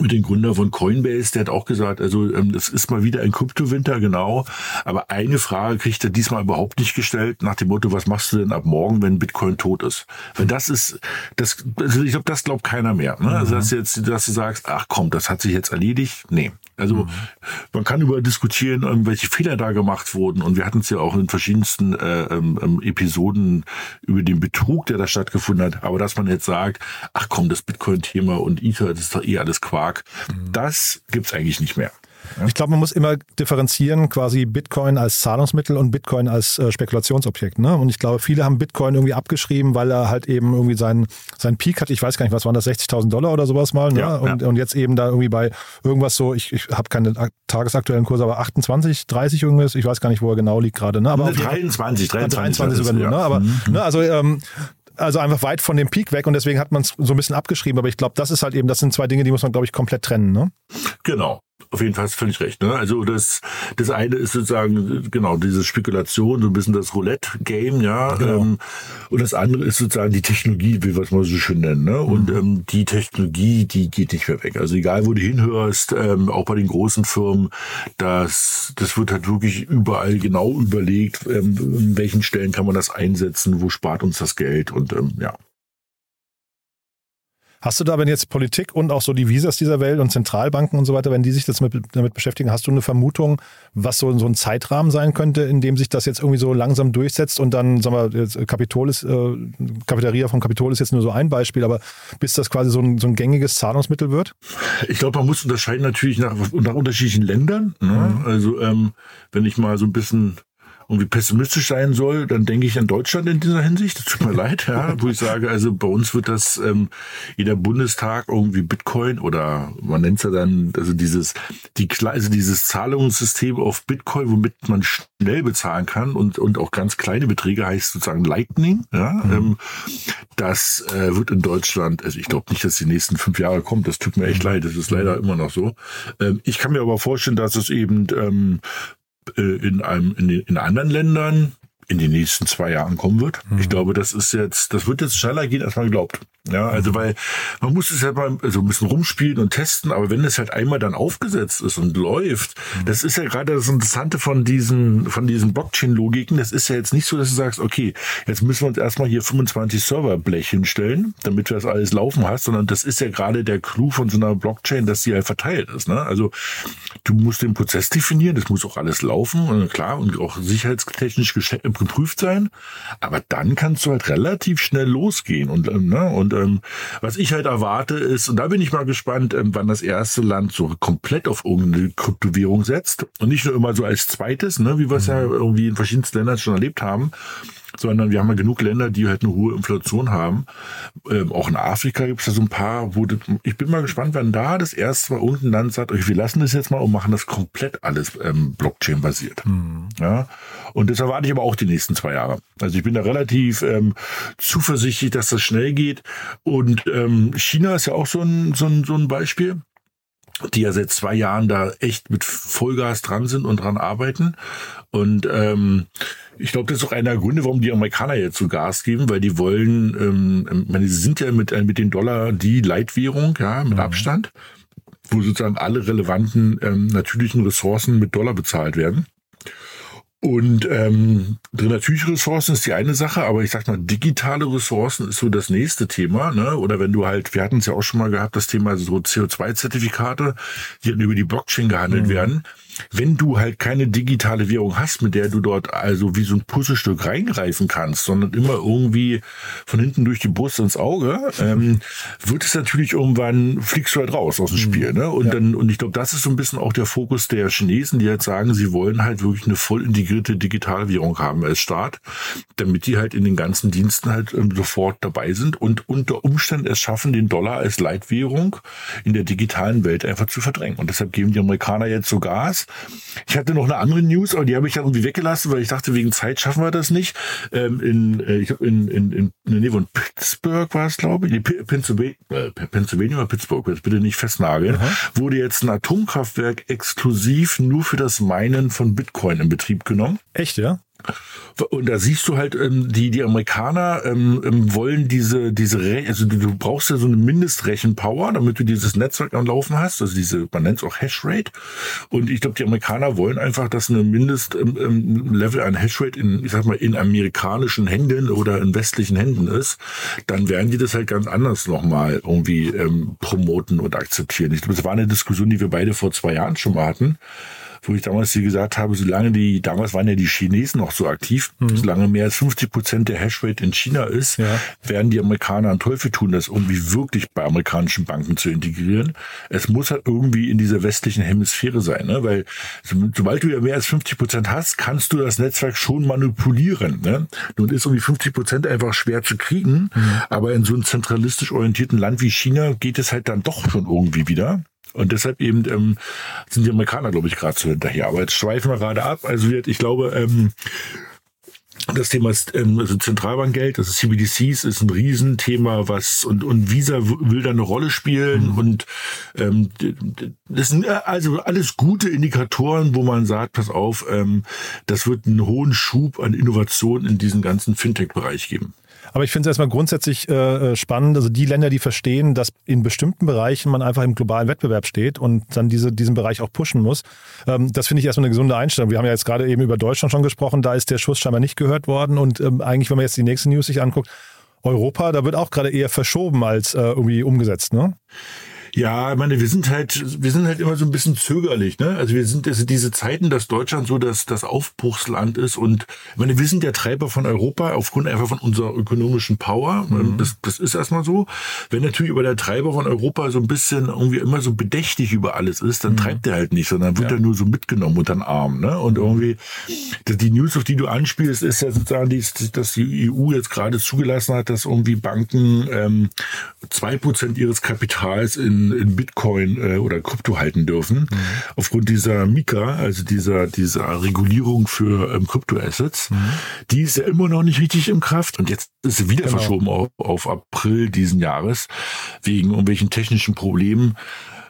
S3: mit dem Gründer von Coinbase, der hat auch gesagt, also ähm, das ist mal wieder ein Kryptowinter, genau. Aber eine Frage kriegt er diesmal überhaupt nicht gestellt, nach dem Motto, was machst du denn ab morgen, wenn Bitcoin tot ist? Wenn das ist, das, also ich glaube, das glaubt keiner mehr. Ne? Also dass jetzt, dass du sagst, ach komm, das hat sich jetzt erledigt. Nee. Also mhm. man kann über diskutieren, welche Fehler da gemacht wurden. Und wir hatten es ja auch in verschiedensten äh, ähm, ähm, Episoden über den Betrug, der da stattgefunden hat. Aber dass man jetzt sagt, ach komm, das Bitcoin-Thema und Ether, das ist doch eh alles Quark, mhm. das gibt's eigentlich nicht mehr.
S2: Ich glaube, man muss immer differenzieren, quasi Bitcoin als Zahlungsmittel und Bitcoin als äh, Spekulationsobjekt. Ne? Und ich glaube, viele haben Bitcoin irgendwie abgeschrieben, weil er halt eben irgendwie seinen, seinen Peak hat. Ich weiß gar nicht, was waren das, 60.000 Dollar oder sowas mal. Ne? Ja, und, ja. und jetzt eben da irgendwie bei irgendwas so, ich, ich habe keine tagesaktuellen Kurse, aber 28, 30 irgendwas, ich weiß gar nicht, wo er genau liegt gerade. Ne? Aber
S3: 23, 23, 23
S2: sogar nur. Ne? Aber, mhm. ne? Also ähm, also einfach weit von dem Peak weg und deswegen hat man es so ein bisschen abgeschrieben. Aber ich glaube, das ist halt eben, das sind zwei Dinge, die muss man, glaube ich, komplett trennen. Ne?
S3: Genau. Auf jeden Fall völlig recht. Ne? Also das, das eine ist sozusagen genau diese Spekulation, so ein bisschen das Roulette-Game, ja. Genau. Ähm, und das andere ist sozusagen die Technologie, wie wir es mal so schön nennen. Ne? Mhm. Und ähm, die Technologie, die geht nicht mehr weg. Also egal, wo du hinhörst, ähm, auch bei den großen Firmen, das, das wird halt wirklich überall genau überlegt, ähm, in welchen Stellen kann man das einsetzen, wo spart uns das Geld und ähm, ja.
S2: Hast du da, wenn jetzt Politik und auch so die Visas dieser Welt und Zentralbanken und so weiter, wenn die sich das mit, damit beschäftigen, hast du eine Vermutung, was so, so ein Zeitrahmen sein könnte, in dem sich das jetzt irgendwie so langsam durchsetzt und dann, sagen wir, jetzt Kapitol ist, äh, Cafeteria vom Kapitol ist jetzt nur so ein Beispiel, aber bis das quasi so ein, so ein gängiges Zahlungsmittel wird?
S3: Ich glaube, man muss unterscheiden natürlich nach, nach unterschiedlichen Ländern. Ne? Mhm. Also ähm, wenn ich mal so ein bisschen irgendwie pessimistisch sein soll, dann denke ich an Deutschland in dieser Hinsicht. Das tut mir leid, ja, *laughs* wo ich sage, also bei uns wird das ähm, jeder Bundestag irgendwie Bitcoin oder man nennt es ja dann, also dieses, die also dieses Zahlungssystem auf Bitcoin, womit man schnell bezahlen kann und, und auch ganz kleine Beträge heißt sozusagen Lightning. Ja, mhm. ähm, das äh, wird in Deutschland, also ich glaube nicht, dass die nächsten fünf Jahre kommt. Das tut mir echt mhm. leid. Das ist leider immer noch so. Ähm, ich kann mir aber vorstellen, dass es eben ähm, äh, in einem in, in anderen Ländern in den nächsten zwei Jahren kommen wird. Mhm. Ich glaube, das ist jetzt, das wird jetzt schneller gehen, als man glaubt. Ja, also weil man muss es halt mal so ein bisschen rumspielen und testen, aber wenn es halt einmal dann aufgesetzt ist und läuft, mhm. das ist ja gerade das Interessante von diesen, von diesen Blockchain-Logiken. Das ist ja jetzt nicht so, dass du sagst, okay, jetzt müssen wir uns erstmal hier 25 Serverblech hinstellen, damit du das alles laufen hast, sondern das ist ja gerade der Clou von so einer Blockchain, dass sie halt verteilt ist. Ne? Also du musst den Prozess definieren, das muss auch alles laufen und klar und auch sicherheitstechnisch geprüft sein, aber dann kannst du halt relativ schnell losgehen und, ne, und ähm, was ich halt erwarte ist, und da bin ich mal gespannt, ähm, wann das erste Land so komplett auf irgendeine Kryptowährung setzt und nicht nur immer so als zweites, ne, wie wir es mhm. ja irgendwie in verschiedensten Ländern schon erlebt haben, sondern wir haben ja genug Länder, die halt eine hohe Inflation haben. Ähm, auch in Afrika gibt es da so ein paar, wo das, ich bin mal gespannt, wann da das erste Mal unten Land sagt, okay, wir lassen das jetzt mal und machen das komplett alles ähm, Blockchain-basiert. Mhm. Ja? Und das erwarte ich aber auch die nächsten zwei Jahre. Also ich bin da relativ ähm, zuversichtlich, dass das schnell geht. Und ähm, China ist ja auch so ein, so ein, so ein Beispiel die ja seit zwei Jahren da echt mit Vollgas dran sind und dran arbeiten. Und ähm, ich glaube, das ist auch einer der Gründe, warum die Amerikaner jetzt so Gas geben, weil die wollen, ähm, ich meine, sie sind ja mit, äh, mit den Dollar die Leitwährung, ja, mit mhm. Abstand, wo sozusagen alle relevanten ähm, natürlichen Ressourcen mit Dollar bezahlt werden. Und ähm, natürliche Ressourcen ist die eine Sache, aber ich sag mal, digitale Ressourcen ist so das nächste Thema. Ne? Oder wenn du halt, wir hatten es ja auch schon mal gehabt, das Thema so CO2-Zertifikate, die dann über die Blockchain gehandelt mhm. werden wenn du halt keine digitale Währung hast, mit der du dort also wie so ein Puzzlestück reingreifen kannst, sondern immer irgendwie von hinten durch die Brust ins Auge, ähm, wird es natürlich irgendwann, fliegst du halt raus aus dem mhm. Spiel. Ne? Und ja. dann, und ich glaube, das ist so ein bisschen auch der Fokus der Chinesen, die halt sagen, sie wollen halt wirklich eine voll integrierte digitale Währung haben als Staat, damit die halt in den ganzen Diensten halt ähm, sofort dabei sind und unter Umständen es schaffen, den Dollar als Leitwährung in der digitalen Welt einfach zu verdrängen. Und deshalb geben die Amerikaner jetzt so Gas ich hatte noch eine andere News, aber die habe ich dann irgendwie weggelassen, weil ich dachte, wegen Zeit schaffen wir das nicht. Ähm, in, äh, ich glaube, in, in, in, der Nähe von Pittsburgh war es, glaube ich, Pennsylvania, äh, Pennsylvania oder Pittsburgh, jetzt bitte nicht festnageln, Aha. wurde jetzt ein Atomkraftwerk exklusiv nur für das Meinen von Bitcoin in Betrieb genommen.
S2: Echt, ja?
S3: Und da siehst du halt, ähm, die, die Amerikaner ähm, ähm wollen diese, diese, also du, du brauchst ja so eine Mindestrechenpower, damit du dieses Netzwerk am Laufen hast, also diese, man nennt es auch Hashrate. Und ich glaube, die Amerikaner wollen einfach, dass eine Mindestlevel ähm, ähm an Hashrate in, ich sag mal, in amerikanischen Händen oder in westlichen Händen ist. Dann werden die das halt ganz anders nochmal irgendwie ähm, promoten und akzeptieren. Ich glaube, das war eine Diskussion, die wir beide vor zwei Jahren schon mal hatten wo ich damals dir gesagt habe, solange die, damals waren ja die Chinesen noch so aktiv, mhm. solange mehr als 50 Prozent der Hashrate in China ist, ja. werden die Amerikaner einen Teufel tun, das irgendwie wirklich bei amerikanischen Banken zu integrieren. Es muss halt irgendwie in dieser westlichen Hemisphäre sein, ne? weil sobald du ja mehr als 50 Prozent hast, kannst du das Netzwerk schon manipulieren. Ne? Nun ist irgendwie 50 Prozent einfach schwer zu kriegen, mhm. aber in so einem zentralistisch orientierten Land wie China geht es halt dann doch schon irgendwie wieder. Und deshalb eben ähm, sind die Amerikaner, glaube ich, gerade so hinterher. Aber jetzt schweifen wir gerade ab. Also ich glaube, ähm, das Thema ähm, also Zentralbankgeld, also CBDCs ist ein Riesenthema, was und und Visa will da eine Rolle spielen mhm. und ähm, das sind äh, also alles gute Indikatoren, wo man sagt, pass auf, ähm, das wird einen hohen Schub an Innovation in diesen ganzen Fintech-Bereich geben.
S2: Aber ich finde es erstmal grundsätzlich äh, äh, spannend. Also die Länder, die verstehen, dass in bestimmten Bereichen man einfach im globalen Wettbewerb steht und dann diese, diesen Bereich auch pushen muss. Ähm, das finde ich erstmal eine gesunde Einstellung. Wir haben ja jetzt gerade eben über Deutschland schon gesprochen. Da ist der Schuss scheinbar nicht gehört worden. Und ähm, eigentlich, wenn man jetzt die nächste News sich anguckt, Europa, da wird auch gerade eher verschoben als äh, irgendwie umgesetzt, ne?
S3: Ja, ich meine, wir sind halt, wir sind halt immer so ein bisschen zögerlich, ne? Also wir sind also diese Zeiten, dass Deutschland so das, das Aufbruchsland ist und ich meine, wir sind der Treiber von Europa aufgrund einfach von unserer ökonomischen Power. Mhm. Das, das ist erstmal so. Wenn natürlich über der Treiber von Europa so ein bisschen irgendwie immer so bedächtig über alles ist, dann mhm. treibt er halt nicht, sondern wird ja. er nur so mitgenommen unter den Arm, ne? Und irgendwie, die News, auf die du anspielst, ist ja sozusagen, die, dass die EU jetzt gerade zugelassen hat, dass irgendwie Banken ähm, zwei Prozent ihres Kapitals in in, Bitcoin äh, oder Krypto halten dürfen. Mhm. Aufgrund dieser Mika, also dieser, dieser Regulierung für ähm, Kryptoassets, mhm. die ist ja immer noch nicht richtig in Kraft und jetzt ist sie wieder genau. verschoben auf, auf April diesen Jahres wegen irgendwelchen technischen Problemen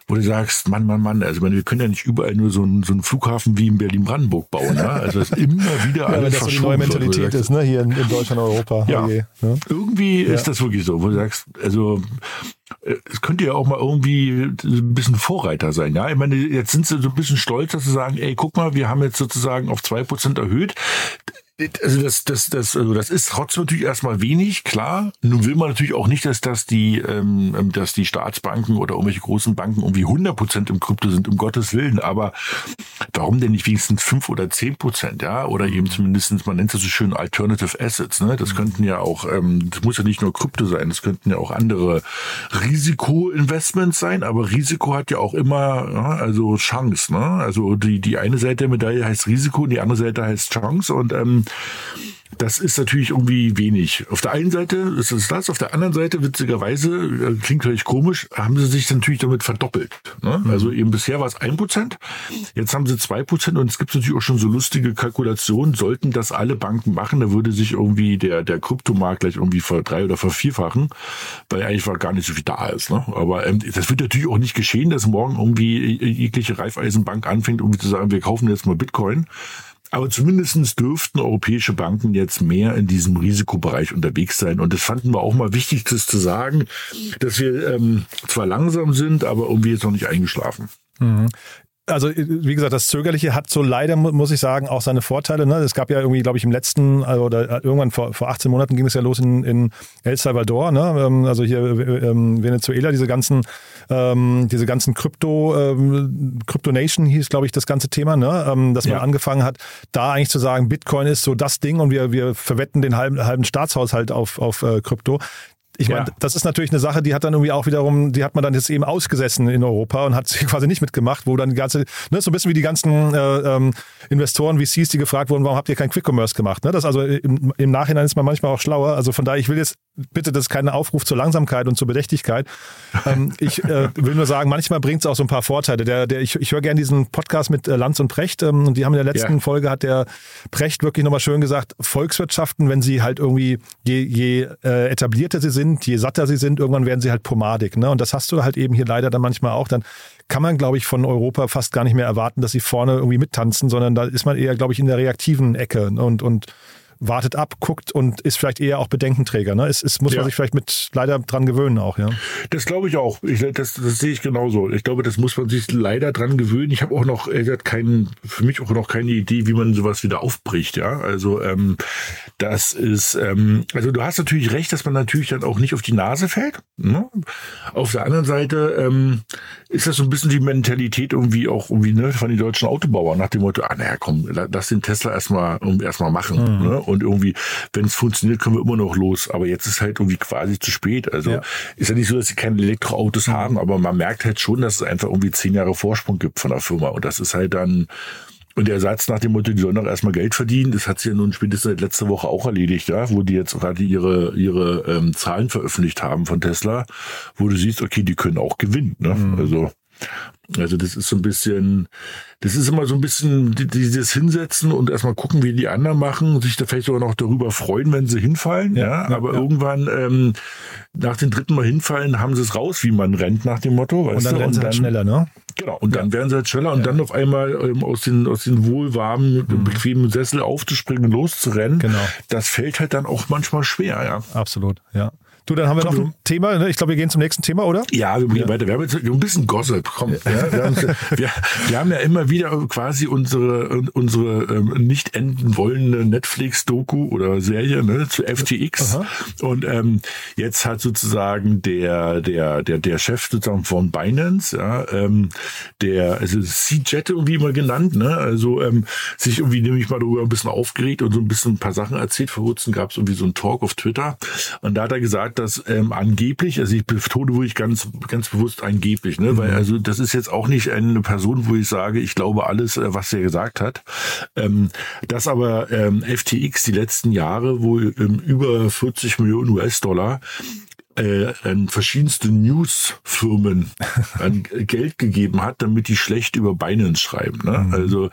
S3: wo du sagst, Mann, Mann, Mann, also meine, wir können ja nicht überall nur so einen, so einen Flughafen wie in Berlin-Brandenburg bauen. Ne? Also das ist immer wieder ja, alles
S2: das so die neue Mentalität ist, ne? hier in, in Deutschland, Europa.
S3: Ja, okay, ne? irgendwie ja. ist das wirklich so, wo du sagst, also es könnte ja auch mal irgendwie ein bisschen Vorreiter sein. Ja, ich meine, jetzt sind sie so ein bisschen stolz, dass sie sagen, ey, guck mal, wir haben jetzt sozusagen auf zwei Prozent erhöht also das, das, das, also das ist trotzdem natürlich erstmal wenig, klar. Nun will man natürlich auch nicht, dass, dass die, ähm, dass die Staatsbanken oder irgendwelche großen Banken irgendwie 100 Prozent im Krypto sind, um Gottes Willen. Aber warum denn nicht wenigstens fünf oder zehn Prozent, ja? Oder eben zumindestens, man nennt das so schön Alternative Assets, ne? Das könnten ja auch, ähm, das muss ja nicht nur Krypto sein, das könnten ja auch andere Risikoinvestments sein, aber Risiko hat ja auch immer, ja, also Chance, ne? Also die, die eine Seite der Medaille heißt Risiko und die andere Seite heißt Chance und ähm, das ist natürlich irgendwie wenig. Auf der einen Seite ist es das, auf der anderen Seite, witzigerweise, äh, klingt vielleicht komisch, haben sie sich natürlich damit verdoppelt. Ne? Mhm. Also eben bisher war es ein Prozent, jetzt haben sie zwei Prozent und es gibt natürlich auch schon so lustige Kalkulationen. Sollten das alle Banken machen, da würde sich irgendwie der, der Kryptomarkt gleich irgendwie verdrei- oder vervierfachen, weil eigentlich gar nicht so viel da ist. Ne? Aber ähm, das wird natürlich auch nicht geschehen, dass morgen irgendwie jegliche Reifeisenbank anfängt, irgendwie zu sagen, wir kaufen jetzt mal Bitcoin aber zumindestens dürften europäische Banken jetzt mehr in diesem Risikobereich unterwegs sein. Und das fanden wir auch mal wichtig, das zu sagen, dass wir ähm, zwar langsam sind, aber irgendwie jetzt noch nicht eingeschlafen.
S2: Also wie gesagt, das Zögerliche hat so leider, muss ich sagen, auch seine Vorteile. Ne? Es gab ja irgendwie, glaube ich, im letzten, also, oder irgendwann vor, vor 18 Monaten ging es ja los in, in El Salvador, ne? Ähm, also hier ähm, Venezuela, diese ganzen, ähm, diese ganzen Krypto, ähm, Crypto Nation hieß, glaube ich, das ganze Thema, ne? Ähm, dass man ja. angefangen hat, da eigentlich zu sagen, Bitcoin ist so das Ding und wir, wir verwetten den halben, halben Staatshaushalt auf, auf äh, Krypto ich meine, ja. das ist natürlich eine Sache, die hat dann irgendwie auch wiederum, die hat man dann jetzt eben ausgesessen in Europa und hat sie *laughs* quasi nicht mitgemacht, wo dann die ganze, ne, so ein bisschen wie die ganzen äh, ähm, Investoren, VCs, die gefragt wurden, warum habt ihr kein Quick Commerce gemacht? Ne? Das also im, im Nachhinein ist man manchmal auch schlauer. Also von daher, ich will jetzt bitte, das ist kein Aufruf zur Langsamkeit und zur Bedächtigkeit. Ähm, ich äh, will nur sagen, manchmal bringt es auch so ein paar Vorteile. Der, der, ich, ich höre gerne diesen Podcast mit äh, Lanz und Precht ähm, und die haben in der letzten ja. Folge hat der Precht wirklich nochmal schön gesagt, Volkswirtschaften, wenn sie halt irgendwie, je, je äh, etablierter sie sind, je satter sie sind, irgendwann werden sie halt pomadig. Ne? Und das hast du halt eben hier leider dann manchmal auch. Dann kann man, glaube ich, von Europa fast gar nicht mehr erwarten, dass sie vorne irgendwie mittanzen, sondern da ist man eher, glaube ich, in der reaktiven Ecke und, und wartet ab, guckt und ist vielleicht eher auch Bedenkenträger. Ne? Es, es muss ja. man sich vielleicht mit leider dran gewöhnen auch, ja.
S3: Das glaube ich auch. Ich, das, das sehe ich genauso. Ich glaube, das muss man sich leider dran gewöhnen. Ich habe auch noch, er hat keinen, für mich auch noch keine Idee, wie man sowas wieder aufbricht, ja. Also ähm, das ist, ähm, also du hast natürlich recht, dass man natürlich dann auch nicht auf die Nase fällt. Ne? Auf der anderen Seite ähm, ist das so ein bisschen die Mentalität irgendwie auch irgendwie ne, von den deutschen Autobauern nach dem Motto, ah naja, komm, lass den Tesla erstmal erstmal machen. Mhm. Ne? Und irgendwie, wenn es funktioniert, können wir immer noch los. Aber jetzt ist halt irgendwie quasi zu spät. Also ja. ist ja nicht so, dass sie keine Elektroautos mhm. haben, aber man merkt halt schon, dass es einfach irgendwie zehn Jahre Vorsprung gibt von der Firma. Und das ist halt dann, und der Satz nach dem Motto, die sollen doch erstmal Geld verdienen, das hat sie ja nun spätestens seit letzter Woche auch erledigt, ja, wo die jetzt gerade ihre, ihre ähm, Zahlen veröffentlicht haben von Tesla, wo du siehst, okay, die können auch gewinnen. Ne? Mhm. Also Also das ist so ein bisschen, das ist immer so ein bisschen dieses Hinsetzen und erstmal gucken, wie die anderen machen, sich da vielleicht sogar noch darüber freuen, wenn sie hinfallen. Ja, ja aber ja. irgendwann ähm, nach dem dritten Mal hinfallen, haben sie es raus, wie man rennt nach dem Motto.
S2: Und dann rennen sie halt schneller, ne?
S3: Genau, und dann werden sie halt schneller und dann auf einmal ähm, aus den aus den wohlwarmen, mhm. bequemen Sessel aufzuspringen, loszurennen. Genau. Das fällt halt dann auch manchmal schwer, ja.
S2: Absolut, ja. Du, dann haben wir noch ein Thema. Ne? Ich glaube, wir gehen zum nächsten Thema, oder?
S3: Ja, wir gehen ja. weiter. Wir haben jetzt ein bisschen Gossip. Komm. Ja, wir, haben, wir, wir, haben ja immer wieder quasi unsere, unsere ähm, nicht enden wollende Netflix-Doku oder Serie ne, zu FTX. Aha. Und ähm, jetzt hat sozusagen der, der, der, der Chef sozusagen von Binance, ja, ähm, der, also C-Jet irgendwie immer genannt, ne? Also ähm, sich irgendwie nämlich mal darüber ein bisschen aufgeregt und so ein bisschen ein paar Sachen erzählt. Vor kurzem gab es irgendwie so einen Talk auf Twitter. Und da hat er gesagt, dass ähm, angeblich, also ich betone wirklich ganz, ganz bewusst angeblich, ne, mhm. weil also das ist jetzt auch nicht eine Person, wo ich sage, ich glaube alles, äh, was er gesagt hat. Ähm, dass aber ähm, FTX die letzten Jahre wohl ähm, über 40 Millionen US-Dollar äh, an verschiedenste Newsfirmen *laughs* an Geld gegeben hat, damit die schlecht über Binance schreiben. Ne? Mhm. Also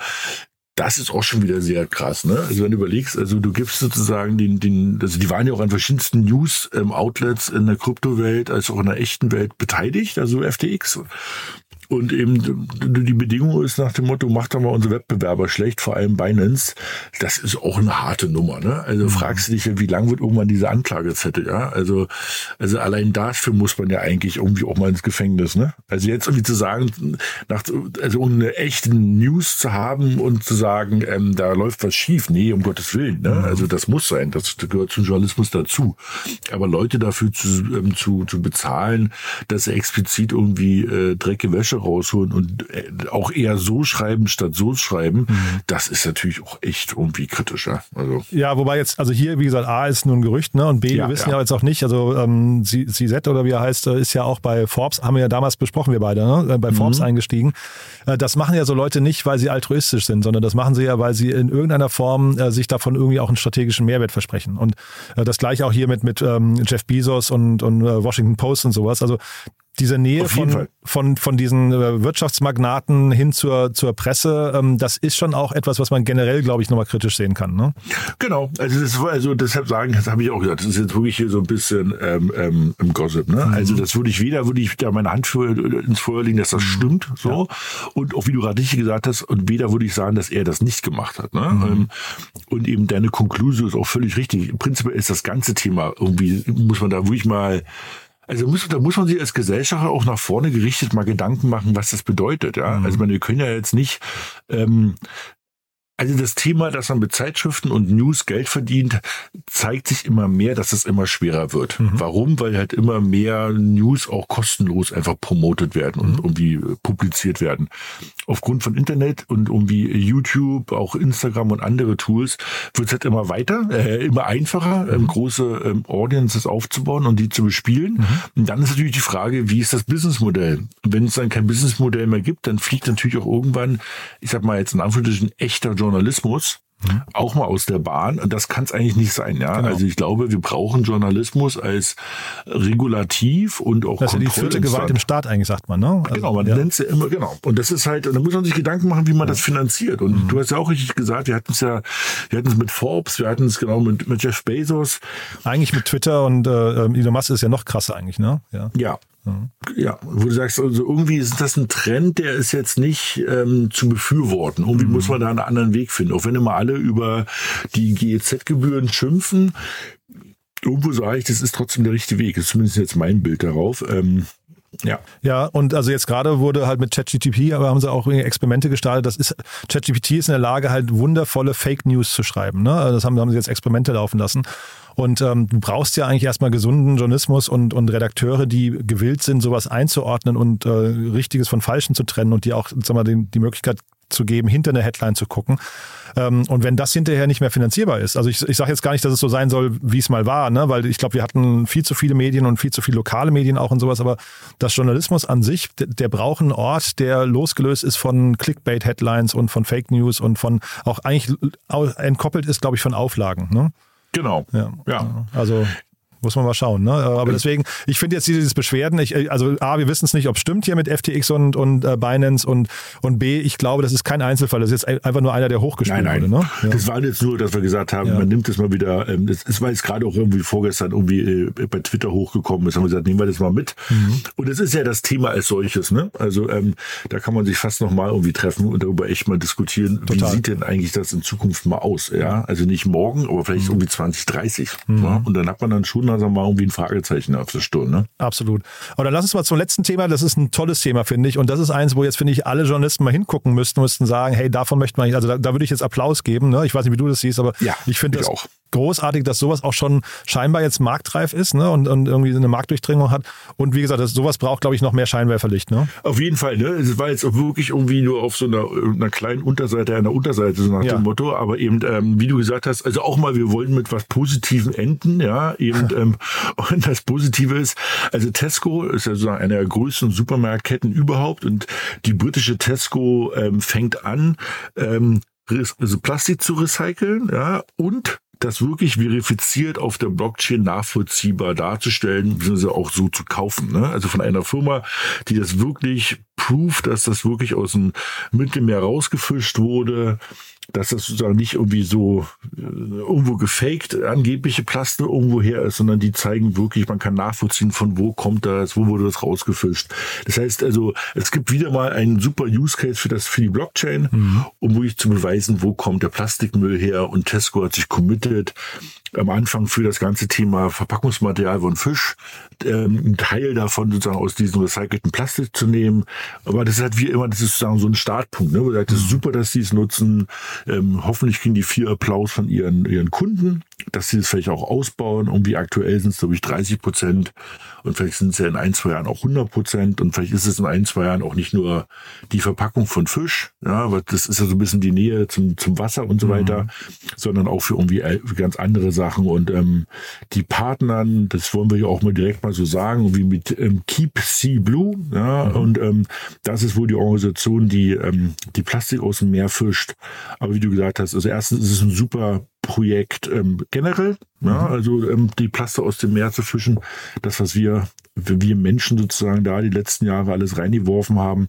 S3: das ist auch schon wieder sehr krass, ne? Also wenn du überlegst, also du gibst sozusagen den, den, also die waren ja auch an verschiedensten News-Outlets in der Kryptowelt als auch in der echten Welt beteiligt, also FTX. Und eben die Bedingung ist nach dem Motto, macht doch mal unsere Wettbewerber schlecht, vor allem Binance. Das ist auch eine harte Nummer. Ne? Also mhm. fragst du dich ja, wie lang wird irgendwann diese Anklagezettel? Ja, also also allein dafür muss man ja eigentlich irgendwie auch mal ins Gefängnis. Ne? Also jetzt irgendwie zu sagen, nach, also um eine echte News zu haben und zu sagen, ähm, da läuft was schief. Nee, um Gottes Willen. Ne? Mhm. Also das muss sein. Das gehört zum Journalismus dazu. Aber Leute dafür zu, ähm, zu, zu bezahlen, dass sie explizit irgendwie äh, dreckige Wäsche rausholen und äh, auch eher so schreiben statt so schreiben, mhm. das ist natürlich auch echt irgendwie kritischer. Also
S2: ja, wobei jetzt, also hier, wie gesagt, A ist nur ein Gerücht, ne? Und B, ja, wir wissen ja. ja jetzt auch nicht, also ähm, CZ oder wie er heißt, äh, ist ja auch bei Forbes, haben wir ja damals besprochen, wir beide, ne? Äh, bei Forbes mhm. eingestiegen. Das machen ja so Leute nicht, weil sie altruistisch sind, sondern das machen sie ja, weil sie in irgendeiner Form äh, sich davon irgendwie auch einen strategischen Mehrwert versprechen. Und äh, das gleiche auch hier mit, mit ähm, Jeff Bezos und, und äh, Washington Post und sowas. Also diese Nähe von, von, von diesen äh, Wirtschaftsmagnaten hin zur, zur Presse, ähm, das ist schon auch etwas, was man generell, glaube ich, nochmal kritisch sehen kann. Ne?
S3: Genau, also, das, also deshalb sagen, das habe ich auch gesagt, das ist jetzt wirklich hier so ein bisschen ähm, ähm, im Gossip. Ne? Mhm. Also das würde ich weder, würde ich da meine Hand für, ins Feuer legen, dass das mhm. stimmt. so ja. Und auch wie du gerade richtig gesagt hast, und weder würde ich sagen, dass er das nicht gemacht hat. Ne? Mhm. Ähm, und eben deine Konklusion ist auch völlig richtig. Im Prinzip ist das ganze Thema irgendwie, muss man da wirklich mal also muss, da muss man sich als Gesellschaft auch nach vorne gerichtet mal Gedanken machen, was das bedeutet. Ja? Mhm. Also man, wir können ja jetzt nicht ähm, also das Thema, dass man mit Zeitschriften und News Geld verdient, zeigt sich immer mehr, dass es immer schwerer wird. Mhm. Warum? Weil halt immer mehr News auch kostenlos einfach promotet werden und mhm. irgendwie publiziert werden. Aufgrund von Internet und irgendwie YouTube, auch Instagram und andere Tools wird es halt immer weiter, äh, immer einfacher, mhm. ähm, große ähm, Audiences aufzubauen und die zu bespielen. Mhm. Und dann ist natürlich die Frage, wie ist das Businessmodell? Wenn es dann kein Businessmodell mehr gibt, dann fliegt natürlich auch irgendwann, ich sag mal jetzt in Anführungsstrichen, echter Journalismus mhm. auch mal aus der Bahn. Und das kann es eigentlich nicht sein. Ja, genau. also ich glaube, wir brauchen Journalismus als regulativ und auch
S2: Das ist ja die vierte Gewalt im Staat eigentlich, sagt man. Ne?
S3: Also, genau, man ja. nennt es ja immer genau. Und das ist halt, und da muss man sich Gedanken machen, wie man das finanziert. Und mhm. du hast ja auch richtig gesagt, wir hatten es ja, wir hatten es mit Forbes, wir hatten es genau mit, mit Jeff Bezos.
S2: Eigentlich mit Twitter und äh, Elon Musk ist ja noch krasser eigentlich, ne?
S3: Ja. ja. Ja, wo du sagst, also irgendwie ist das ein Trend, der ist jetzt nicht ähm, zu befürworten. Irgendwie mhm. muss man da einen anderen Weg finden. Auch wenn immer alle über die GEZ-Gebühren schimpfen, irgendwo sage ich, das ist trotzdem der richtige Weg. Das ist zumindest jetzt mein Bild darauf. Ähm, ja.
S2: Ja, und also jetzt gerade wurde halt mit ChatGPT, aber haben sie auch Experimente gestartet. Das ist, ChatGPT ist in der Lage, halt wundervolle Fake News zu schreiben. Ne? Also das haben, haben sie jetzt Experimente laufen lassen. Und ähm, du brauchst ja eigentlich erstmal gesunden Journalismus und, und Redakteure, die gewillt sind, sowas einzuordnen und äh, Richtiges von Falschen zu trennen und die auch sag mal, die, die Möglichkeit zu geben, hinter eine Headline zu gucken. Ähm, und wenn das hinterher nicht mehr finanzierbar ist, also ich, ich sage jetzt gar nicht, dass es so sein soll, wie es mal war, ne? weil ich glaube, wir hatten viel zu viele Medien und viel zu viele lokale Medien auch und sowas, aber das Journalismus an sich, der, der braucht einen Ort, der losgelöst ist von Clickbait-Headlines und von Fake News und von auch eigentlich entkoppelt ist, glaube ich, von Auflagen. Ne?
S3: Genau.
S2: Ja. ja. Also muss man mal schauen. Ne? Aber deswegen, ich finde jetzt dieses Beschwerden, ich, also A, wir wissen es nicht, ob es stimmt hier mit FTX und, und äh, Binance und, und B, ich glaube, das ist kein Einzelfall. Das ist jetzt einfach nur einer, der hochgespielt
S3: nein, nein.
S2: wurde. Ne?
S3: Ja. Das war jetzt nur, dass wir gesagt haben, ja. man nimmt es mal wieder, ähm, das weil es gerade auch irgendwie vorgestern irgendwie äh, bei Twitter hochgekommen ist, haben wir gesagt, nehmen wir das mal mit. Mhm. Und es ist ja das Thema als solches. Ne? Also ähm, da kann man sich fast nochmal irgendwie treffen und darüber echt mal diskutieren, Total. wie sieht denn eigentlich das in Zukunft mal aus? Ja, Also nicht morgen, aber vielleicht mhm. irgendwie 2030. Mhm. Ja? Und dann hat man dann schon also mal irgendwie ein Fragezeichen auf der Stirn. Ne?
S2: Absolut. Aber dann lass uns mal zum letzten Thema. Das ist ein tolles Thema, finde ich. Und das ist eins, wo jetzt, finde ich, alle Journalisten mal hingucken müssten, müssten sagen, hey, davon möchte man, also da, da würde ich jetzt Applaus geben. Ne? Ich weiß nicht, wie du das siehst, aber ja, ich finde das auch großartig, dass sowas auch schon scheinbar jetzt marktreif ist ne? und, und irgendwie eine Marktdurchdringung hat. Und wie gesagt, das, sowas braucht, glaube ich, noch mehr Scheinwerferlicht. Ne?
S3: Auf jeden Fall. Ne? Es war jetzt auch wirklich irgendwie nur auf so einer, einer kleinen Unterseite, einer Unterseite, so nach ja. dem Motto. Aber eben, ähm, wie du gesagt hast, also auch mal, wir wollten mit was Positivem enden. Ja, eben, *laughs* ähm, und das Positive ist, also Tesco ist ja sozusagen einer der größten Supermarktketten überhaupt. Und die britische Tesco ähm, fängt an, ähm, also Plastik zu recyceln, ja, und das wirklich verifiziert auf der Blockchain nachvollziehbar darzustellen, beziehungsweise auch so zu kaufen. Ne? Also von einer Firma, die das wirklich Proof, dass das wirklich aus dem Mittelmeer rausgefischt wurde, dass das sozusagen nicht irgendwie so äh, irgendwo gefaked angebliche Plaste irgendwo her ist, sondern die zeigen wirklich, man kann nachvollziehen, von wo kommt das, wo wurde das rausgefischt. Das heißt also, es gibt wieder mal einen super Use Case für das für die Blockchain, mhm. um wirklich zu beweisen, wo kommt der Plastikmüll her und Tesco hat sich committed, am Anfang für das ganze Thema Verpackungsmaterial von Fisch, ähm, einen Teil davon sozusagen aus diesem recycelten Plastik zu nehmen. Aber das ist halt wie immer, das ist sozusagen so ein Startpunkt. Ne? Das ist mhm. super, dass sie es nutzen. Ähm, hoffentlich kriegen die viel Applaus von ihren, ihren Kunden, dass sie es vielleicht auch ausbauen. Irgendwie aktuell sind es, glaube ich, 30 Prozent. Und vielleicht sind es ja in ein, zwei Jahren auch 100 Prozent. Und vielleicht ist es in ein, zwei Jahren auch nicht nur die Verpackung von Fisch, ja, weil das ist ja so ein bisschen die Nähe zum, zum Wasser und so mhm. weiter, sondern auch für irgendwie ganz andere Sachen. Und ähm, die Partnern, das wollen wir ja auch mal direkt mal so sagen, wie mit ähm, Keep Sea Blue. Ja, mhm. Und ähm, das ist wohl die Organisation, die ähm, die Plastik aus dem Meer fischt. Aber wie du gesagt hast, also erstens ist es ein super Projekt ähm, generell. Ja, mhm. also ähm, die Plaste aus dem Meer zu fischen, das, was wir, wir Menschen sozusagen da die letzten Jahre alles reingeworfen haben.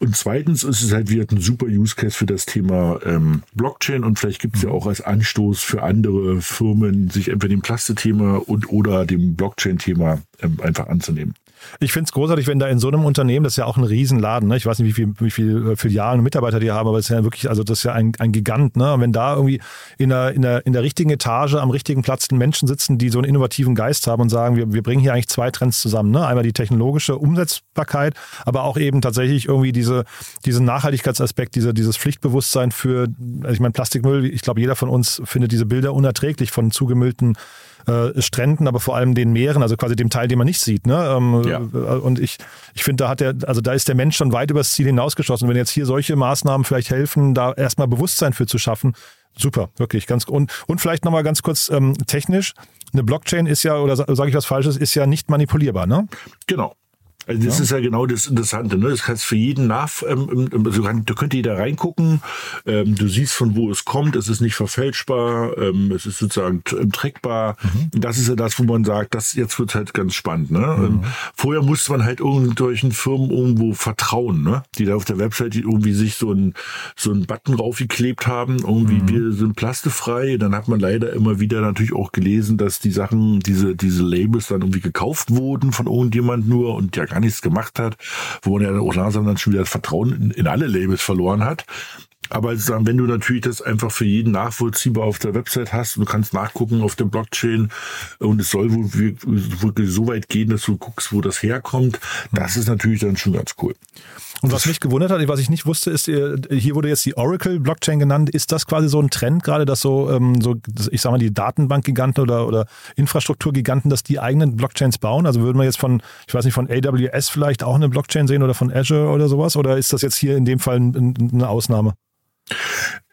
S3: Und zweitens ist es halt wieder ein super Use Case für das Thema ähm, Blockchain und vielleicht gibt es ja mhm. auch als Anstoß für andere Firmen, sich entweder dem Plaste-Thema und oder dem Blockchain-Thema ähm, einfach anzunehmen.
S2: Ich finde es großartig, wenn da in so einem Unternehmen, das ist ja auch ein Riesenladen, ne? ich weiß nicht, wie viel, wie viel äh, Filialen und Mitarbeiter die haben, aber es ist ja wirklich, also das ist ja ein, ein Gigant, ne? Und wenn da irgendwie in der, in, der, in der richtigen Etage am richtigen Platz Menschen sitzen, die so einen innovativen Geist haben und sagen, wir, wir bringen hier eigentlich zwei Trends zusammen. Ne? Einmal die technologische Umsetzbarkeit, aber auch eben tatsächlich irgendwie diese, diesen Nachhaltigkeitsaspekt, diese, dieses Pflichtbewusstsein für, also ich meine, Plastikmüll, ich glaube, jeder von uns findet diese Bilder unerträglich von zugemüllten äh, Stränden, aber vor allem den Meeren, also quasi dem Teil, den man nicht sieht. Ne? Ähm, ja. Äh, und ich, ich finde, da hat der, also da ist der Mensch schon weit übers Ziel hinausgeschossen. Wenn jetzt hier solche Maßnahmen vielleicht helfen, da erstmal Bewusstsein für zu schaffen, super, wirklich ganz und und vielleicht nochmal ganz kurz ähm, technisch. Eine Blockchain ist ja, oder sage ich was Falsches, ist ja nicht manipulierbar, ne?
S3: Genau. Also das ja. ist ja genau das Interessante. Ne? Das kannst für jeden nach, ähm, also kann, da könnte jeder reingucken. Ähm, du siehst von wo es kommt. Es ist nicht verfälschbar. Ähm, es ist sozusagen ähm, trackbar. Mhm. Das ist ja das, wo man sagt, das jetzt wird halt ganz spannend. Ne? Mhm. Ähm, vorher musste man halt irgendwelchen Firmen irgendwo vertrauen, ne? die da auf der Website irgendwie sich so ein so ein Button raufgeklebt haben. Irgendwie mhm. wir sind plastefrei. Dann hat man leider immer wieder natürlich auch gelesen, dass die Sachen, diese diese Labels dann irgendwie gekauft wurden von irgendjemand nur und ja gar nichts gemacht hat, wo man ja auch langsam dann schon wieder das Vertrauen in, in alle Labels verloren hat. Aber wenn du natürlich das einfach für jeden nachvollziehbar auf der Website hast und du kannst nachgucken auf der Blockchain und es soll wohl wirklich so weit gehen, dass du guckst, wo das herkommt, das ist natürlich dann schon ganz cool.
S2: Und was mich gewundert hat, was ich nicht wusste, ist, hier wurde jetzt die Oracle-Blockchain genannt. Ist das quasi so ein Trend gerade, dass so, ähm, so ich sag mal, die Datenbankgiganten oder, oder Infrastrukturgiganten, dass die eigenen Blockchains bauen? Also würden wir jetzt von, ich weiß nicht, von AWS vielleicht auch eine Blockchain sehen oder von Azure oder sowas? Oder ist das jetzt hier in dem Fall eine Ausnahme?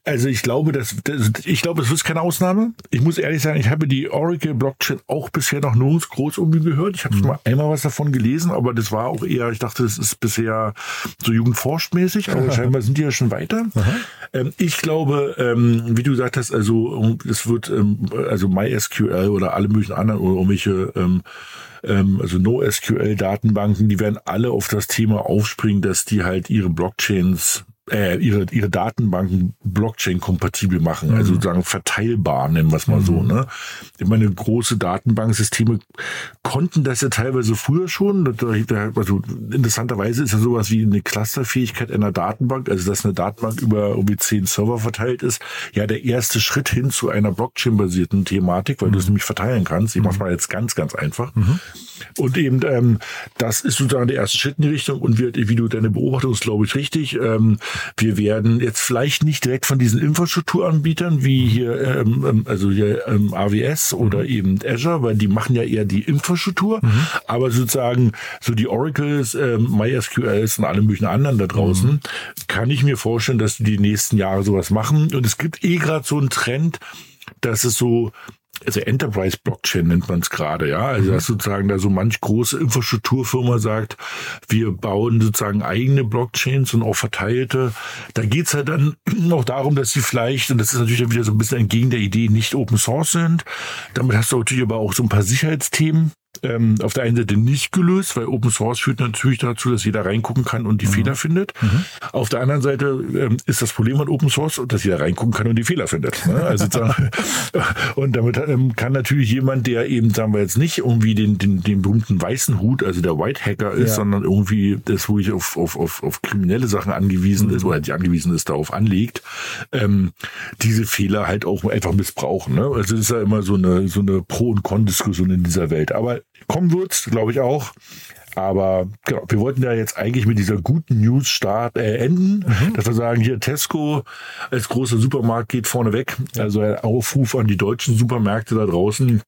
S3: Also ich glaube, das, das, ich glaube, es wird keine Ausnahme. Ich muss ehrlich sagen, ich habe die Oracle Blockchain auch bisher noch nirgends groß um gehört. Ich habe mhm. mal einmal was davon gelesen, aber das war auch eher, ich dachte, das ist bisher so jugendforschmäßig, aber scheinbar sind die ja schon weiter. Ähm, ich glaube, ähm, wie du gesagt hast, also es wird ähm, also MySQL oder alle möglichen anderen oder irgendwelche ähm, ähm, also NoSQL-Datenbanken, die werden alle auf das Thema aufspringen, dass die halt ihre Blockchains äh, ihre, ihre Datenbanken Blockchain-kompatibel machen, mhm. also sozusagen verteilbar, nennen wir es mal mhm. so. Ne? Ich meine, große Datenbanksysteme konnten das ja teilweise früher schon. Also interessanterweise ist ja sowas wie eine Clusterfähigkeit einer Datenbank, also dass eine Datenbank über irgendwie zehn Server verteilt ist, ja der erste Schritt hin zu einer Blockchain-basierten Thematik, weil mhm. du es nämlich verteilen kannst. Ich mach's mhm. mal jetzt ganz, ganz einfach. Mhm. Und eben ähm, das ist sozusagen der erste Schritt in die Richtung und wird, wie du deine Beobachtung ist, glaube ich, richtig. Ähm, wir werden jetzt vielleicht nicht direkt von diesen Infrastrukturanbietern wie hier, ähm, ähm also hier ähm, AWS oder mhm. eben Azure, weil die machen ja eher die Infrastruktur, mhm. aber sozusagen so die Oracles, ähm, MySQLs und alle möglichen anderen da draußen, mhm. kann ich mir vorstellen, dass die die nächsten Jahre sowas machen. Und es gibt eh gerade so einen Trend, dass es so also Enterprise Blockchain nennt man es gerade, ja. Also mhm. dass sozusagen da so manch große Infrastrukturfirma sagt, wir bauen sozusagen eigene Blockchains und auch verteilte. Da geht's halt dann *clears throat* noch darum, dass sie vielleicht, und das ist natürlich dann wieder so ein bisschen entgegen der Idee, nicht Open Source sind. Damit hast du natürlich aber auch so ein paar Sicherheitsthemen, ähm, auf der einen Seite nicht gelöst, weil Open Source führt natürlich dazu, dass jeder reingucken kann und die mhm. Fehler findet. Mhm. Auf der anderen Seite ähm, ist das Problem an Open Source, dass jeder reingucken kann und die Fehler findet. Ne? Also *laughs* und damit ähm, kann natürlich jemand, der eben, sagen wir jetzt nicht irgendwie den, den, den berühmten weißen Hut, also der White Hacker ist, ja. sondern irgendwie das, wo ich auf, auf, auf, auf kriminelle Sachen angewiesen mhm. ist oder die angewiesen ist, darauf anlegt, ähm, diese Fehler halt auch einfach missbrauchen. Ne? Also es ist ja immer so eine, so eine Pro- und Con-Diskussion in dieser Welt. Aber kommen wird, glaube ich auch. Aber genau, wir wollten ja jetzt eigentlich mit dieser guten News start äh, enden, mhm. dass wir sagen, hier Tesco als großer Supermarkt geht vorne weg. Also ein Aufruf an die deutschen Supermärkte da draußen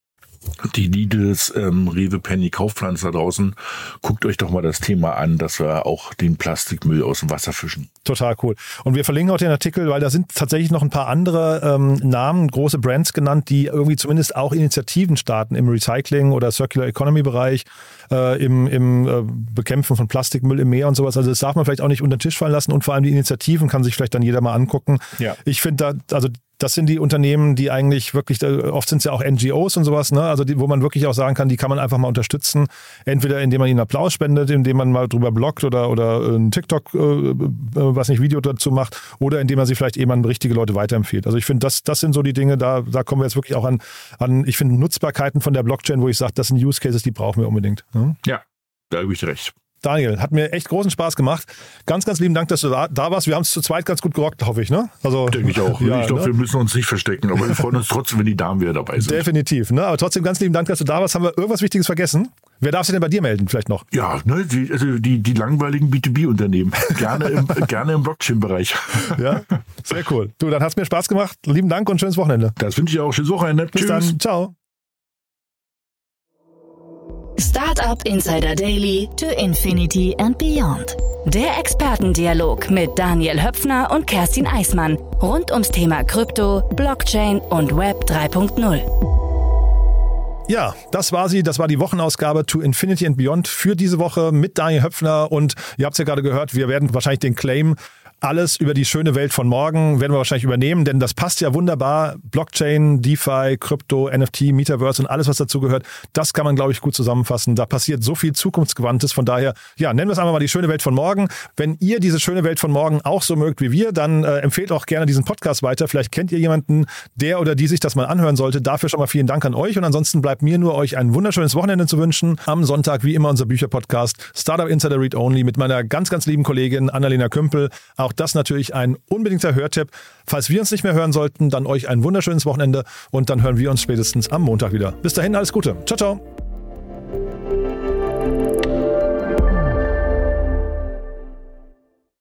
S3: die Lidls, ähm, Rewe, Penny, Kaufpflanzer draußen, guckt euch doch mal das Thema an, dass wir auch den Plastikmüll aus dem Wasser fischen.
S2: Total cool. Und wir verlinken auch den Artikel, weil da sind tatsächlich noch ein paar andere ähm, Namen, große Brands genannt, die irgendwie zumindest auch Initiativen starten im Recycling oder Circular Economy Bereich, äh, im, im äh, Bekämpfen von Plastikmüll im Meer und sowas. Also das darf man vielleicht auch nicht unter den Tisch fallen lassen und vor allem die Initiativen kann sich vielleicht dann jeder mal angucken. Ja. Ich finde da, also das sind die Unternehmen, die eigentlich wirklich, oft sind es ja auch NGOs und sowas, ne? also die, wo man wirklich auch sagen kann, die kann man einfach mal unterstützen. Entweder indem man ihnen Applaus spendet, indem man mal drüber bloggt oder, oder ein TikTok, äh, äh, was nicht, Video dazu macht, oder indem man sie vielleicht eben an richtige Leute weiterempfiehlt. Also ich finde, das, das sind so die Dinge, da, da kommen wir jetzt wirklich auch an, an ich finde, Nutzbarkeiten von der Blockchain, wo ich sage, das sind Use Cases, die brauchen wir unbedingt.
S3: Ne? Ja, da habe ich recht.
S2: Daniel, hat mir echt großen Spaß gemacht. Ganz, ganz lieben Dank, dass du da, warst. Wir haben es zu zweit ganz gut gerockt, hoffe ich. Ne?
S3: Also, Denke ich auch. *laughs* Ja, ich glaube, ne? wir müssen uns nicht verstecken, aber wir freuen uns trotzdem, wenn die Damen wieder dabei sind.
S2: Definitiv. Ne? Aber trotzdem ganz lieben Dank, dass du da warst. Haben wir irgendwas Wichtiges vergessen? Wer darf sich denn bei dir melden, vielleicht noch?
S3: Ja, ne, die, also die, die langweiligen B2B-Unternehmen. Gerne im, *laughs* gerne im Blockchain-Bereich.
S2: Ja, sehr cool. Du, dann hat es mir Spaß gemacht. Lieben Dank und schönes Wochenende.
S3: Das wünsche ich auch. Schönes Wochenende.
S2: Bis Tschüss. dann. Ciao.
S1: Startup Insider Daily to Infinity and Beyond. Der Expertendialog mit Daniel Höpfner und Kerstin Eismann rund ums Thema Krypto, Blockchain und Web 3.0.
S2: Ja, das war sie. Das war die Wochenausgabe to Infinity and Beyond für diese Woche mit Daniel Höpfner. Und ihr habt es ja gerade gehört, wir werden wahrscheinlich den Claim alles über die schöne Welt von morgen werden wir wahrscheinlich übernehmen, denn das passt ja wunderbar. Blockchain, DeFi, Krypto, NFT, Metaverse und alles, was dazu gehört, das kann man, glaube ich, gut zusammenfassen. Da passiert so viel Zukunftsgewandtes. Von daher, ja, nennen wir es einfach mal die schöne Welt von morgen. Wenn ihr diese schöne Welt von morgen auch so mögt wie wir, dann äh, empfehlt auch gerne diesen Podcast weiter. Vielleicht kennt ihr jemanden, der oder die sich das mal anhören sollte. Dafür schon mal vielen Dank an euch. Und ansonsten bleibt mir nur euch ein wunderschönes Wochenende zu wünschen. Am Sonntag, wie immer, unser Bücherpodcast Startup Insider Read Only mit meiner ganz, ganz lieben Kollegin Annalena Kümpel. Auch das natürlich ein unbedingter Hörtipp. Falls wir uns nicht mehr hören sollten, dann euch ein wunderschönes Wochenende und dann hören wir uns spätestens am Montag wieder. Bis dahin, alles Gute. Ciao, ciao.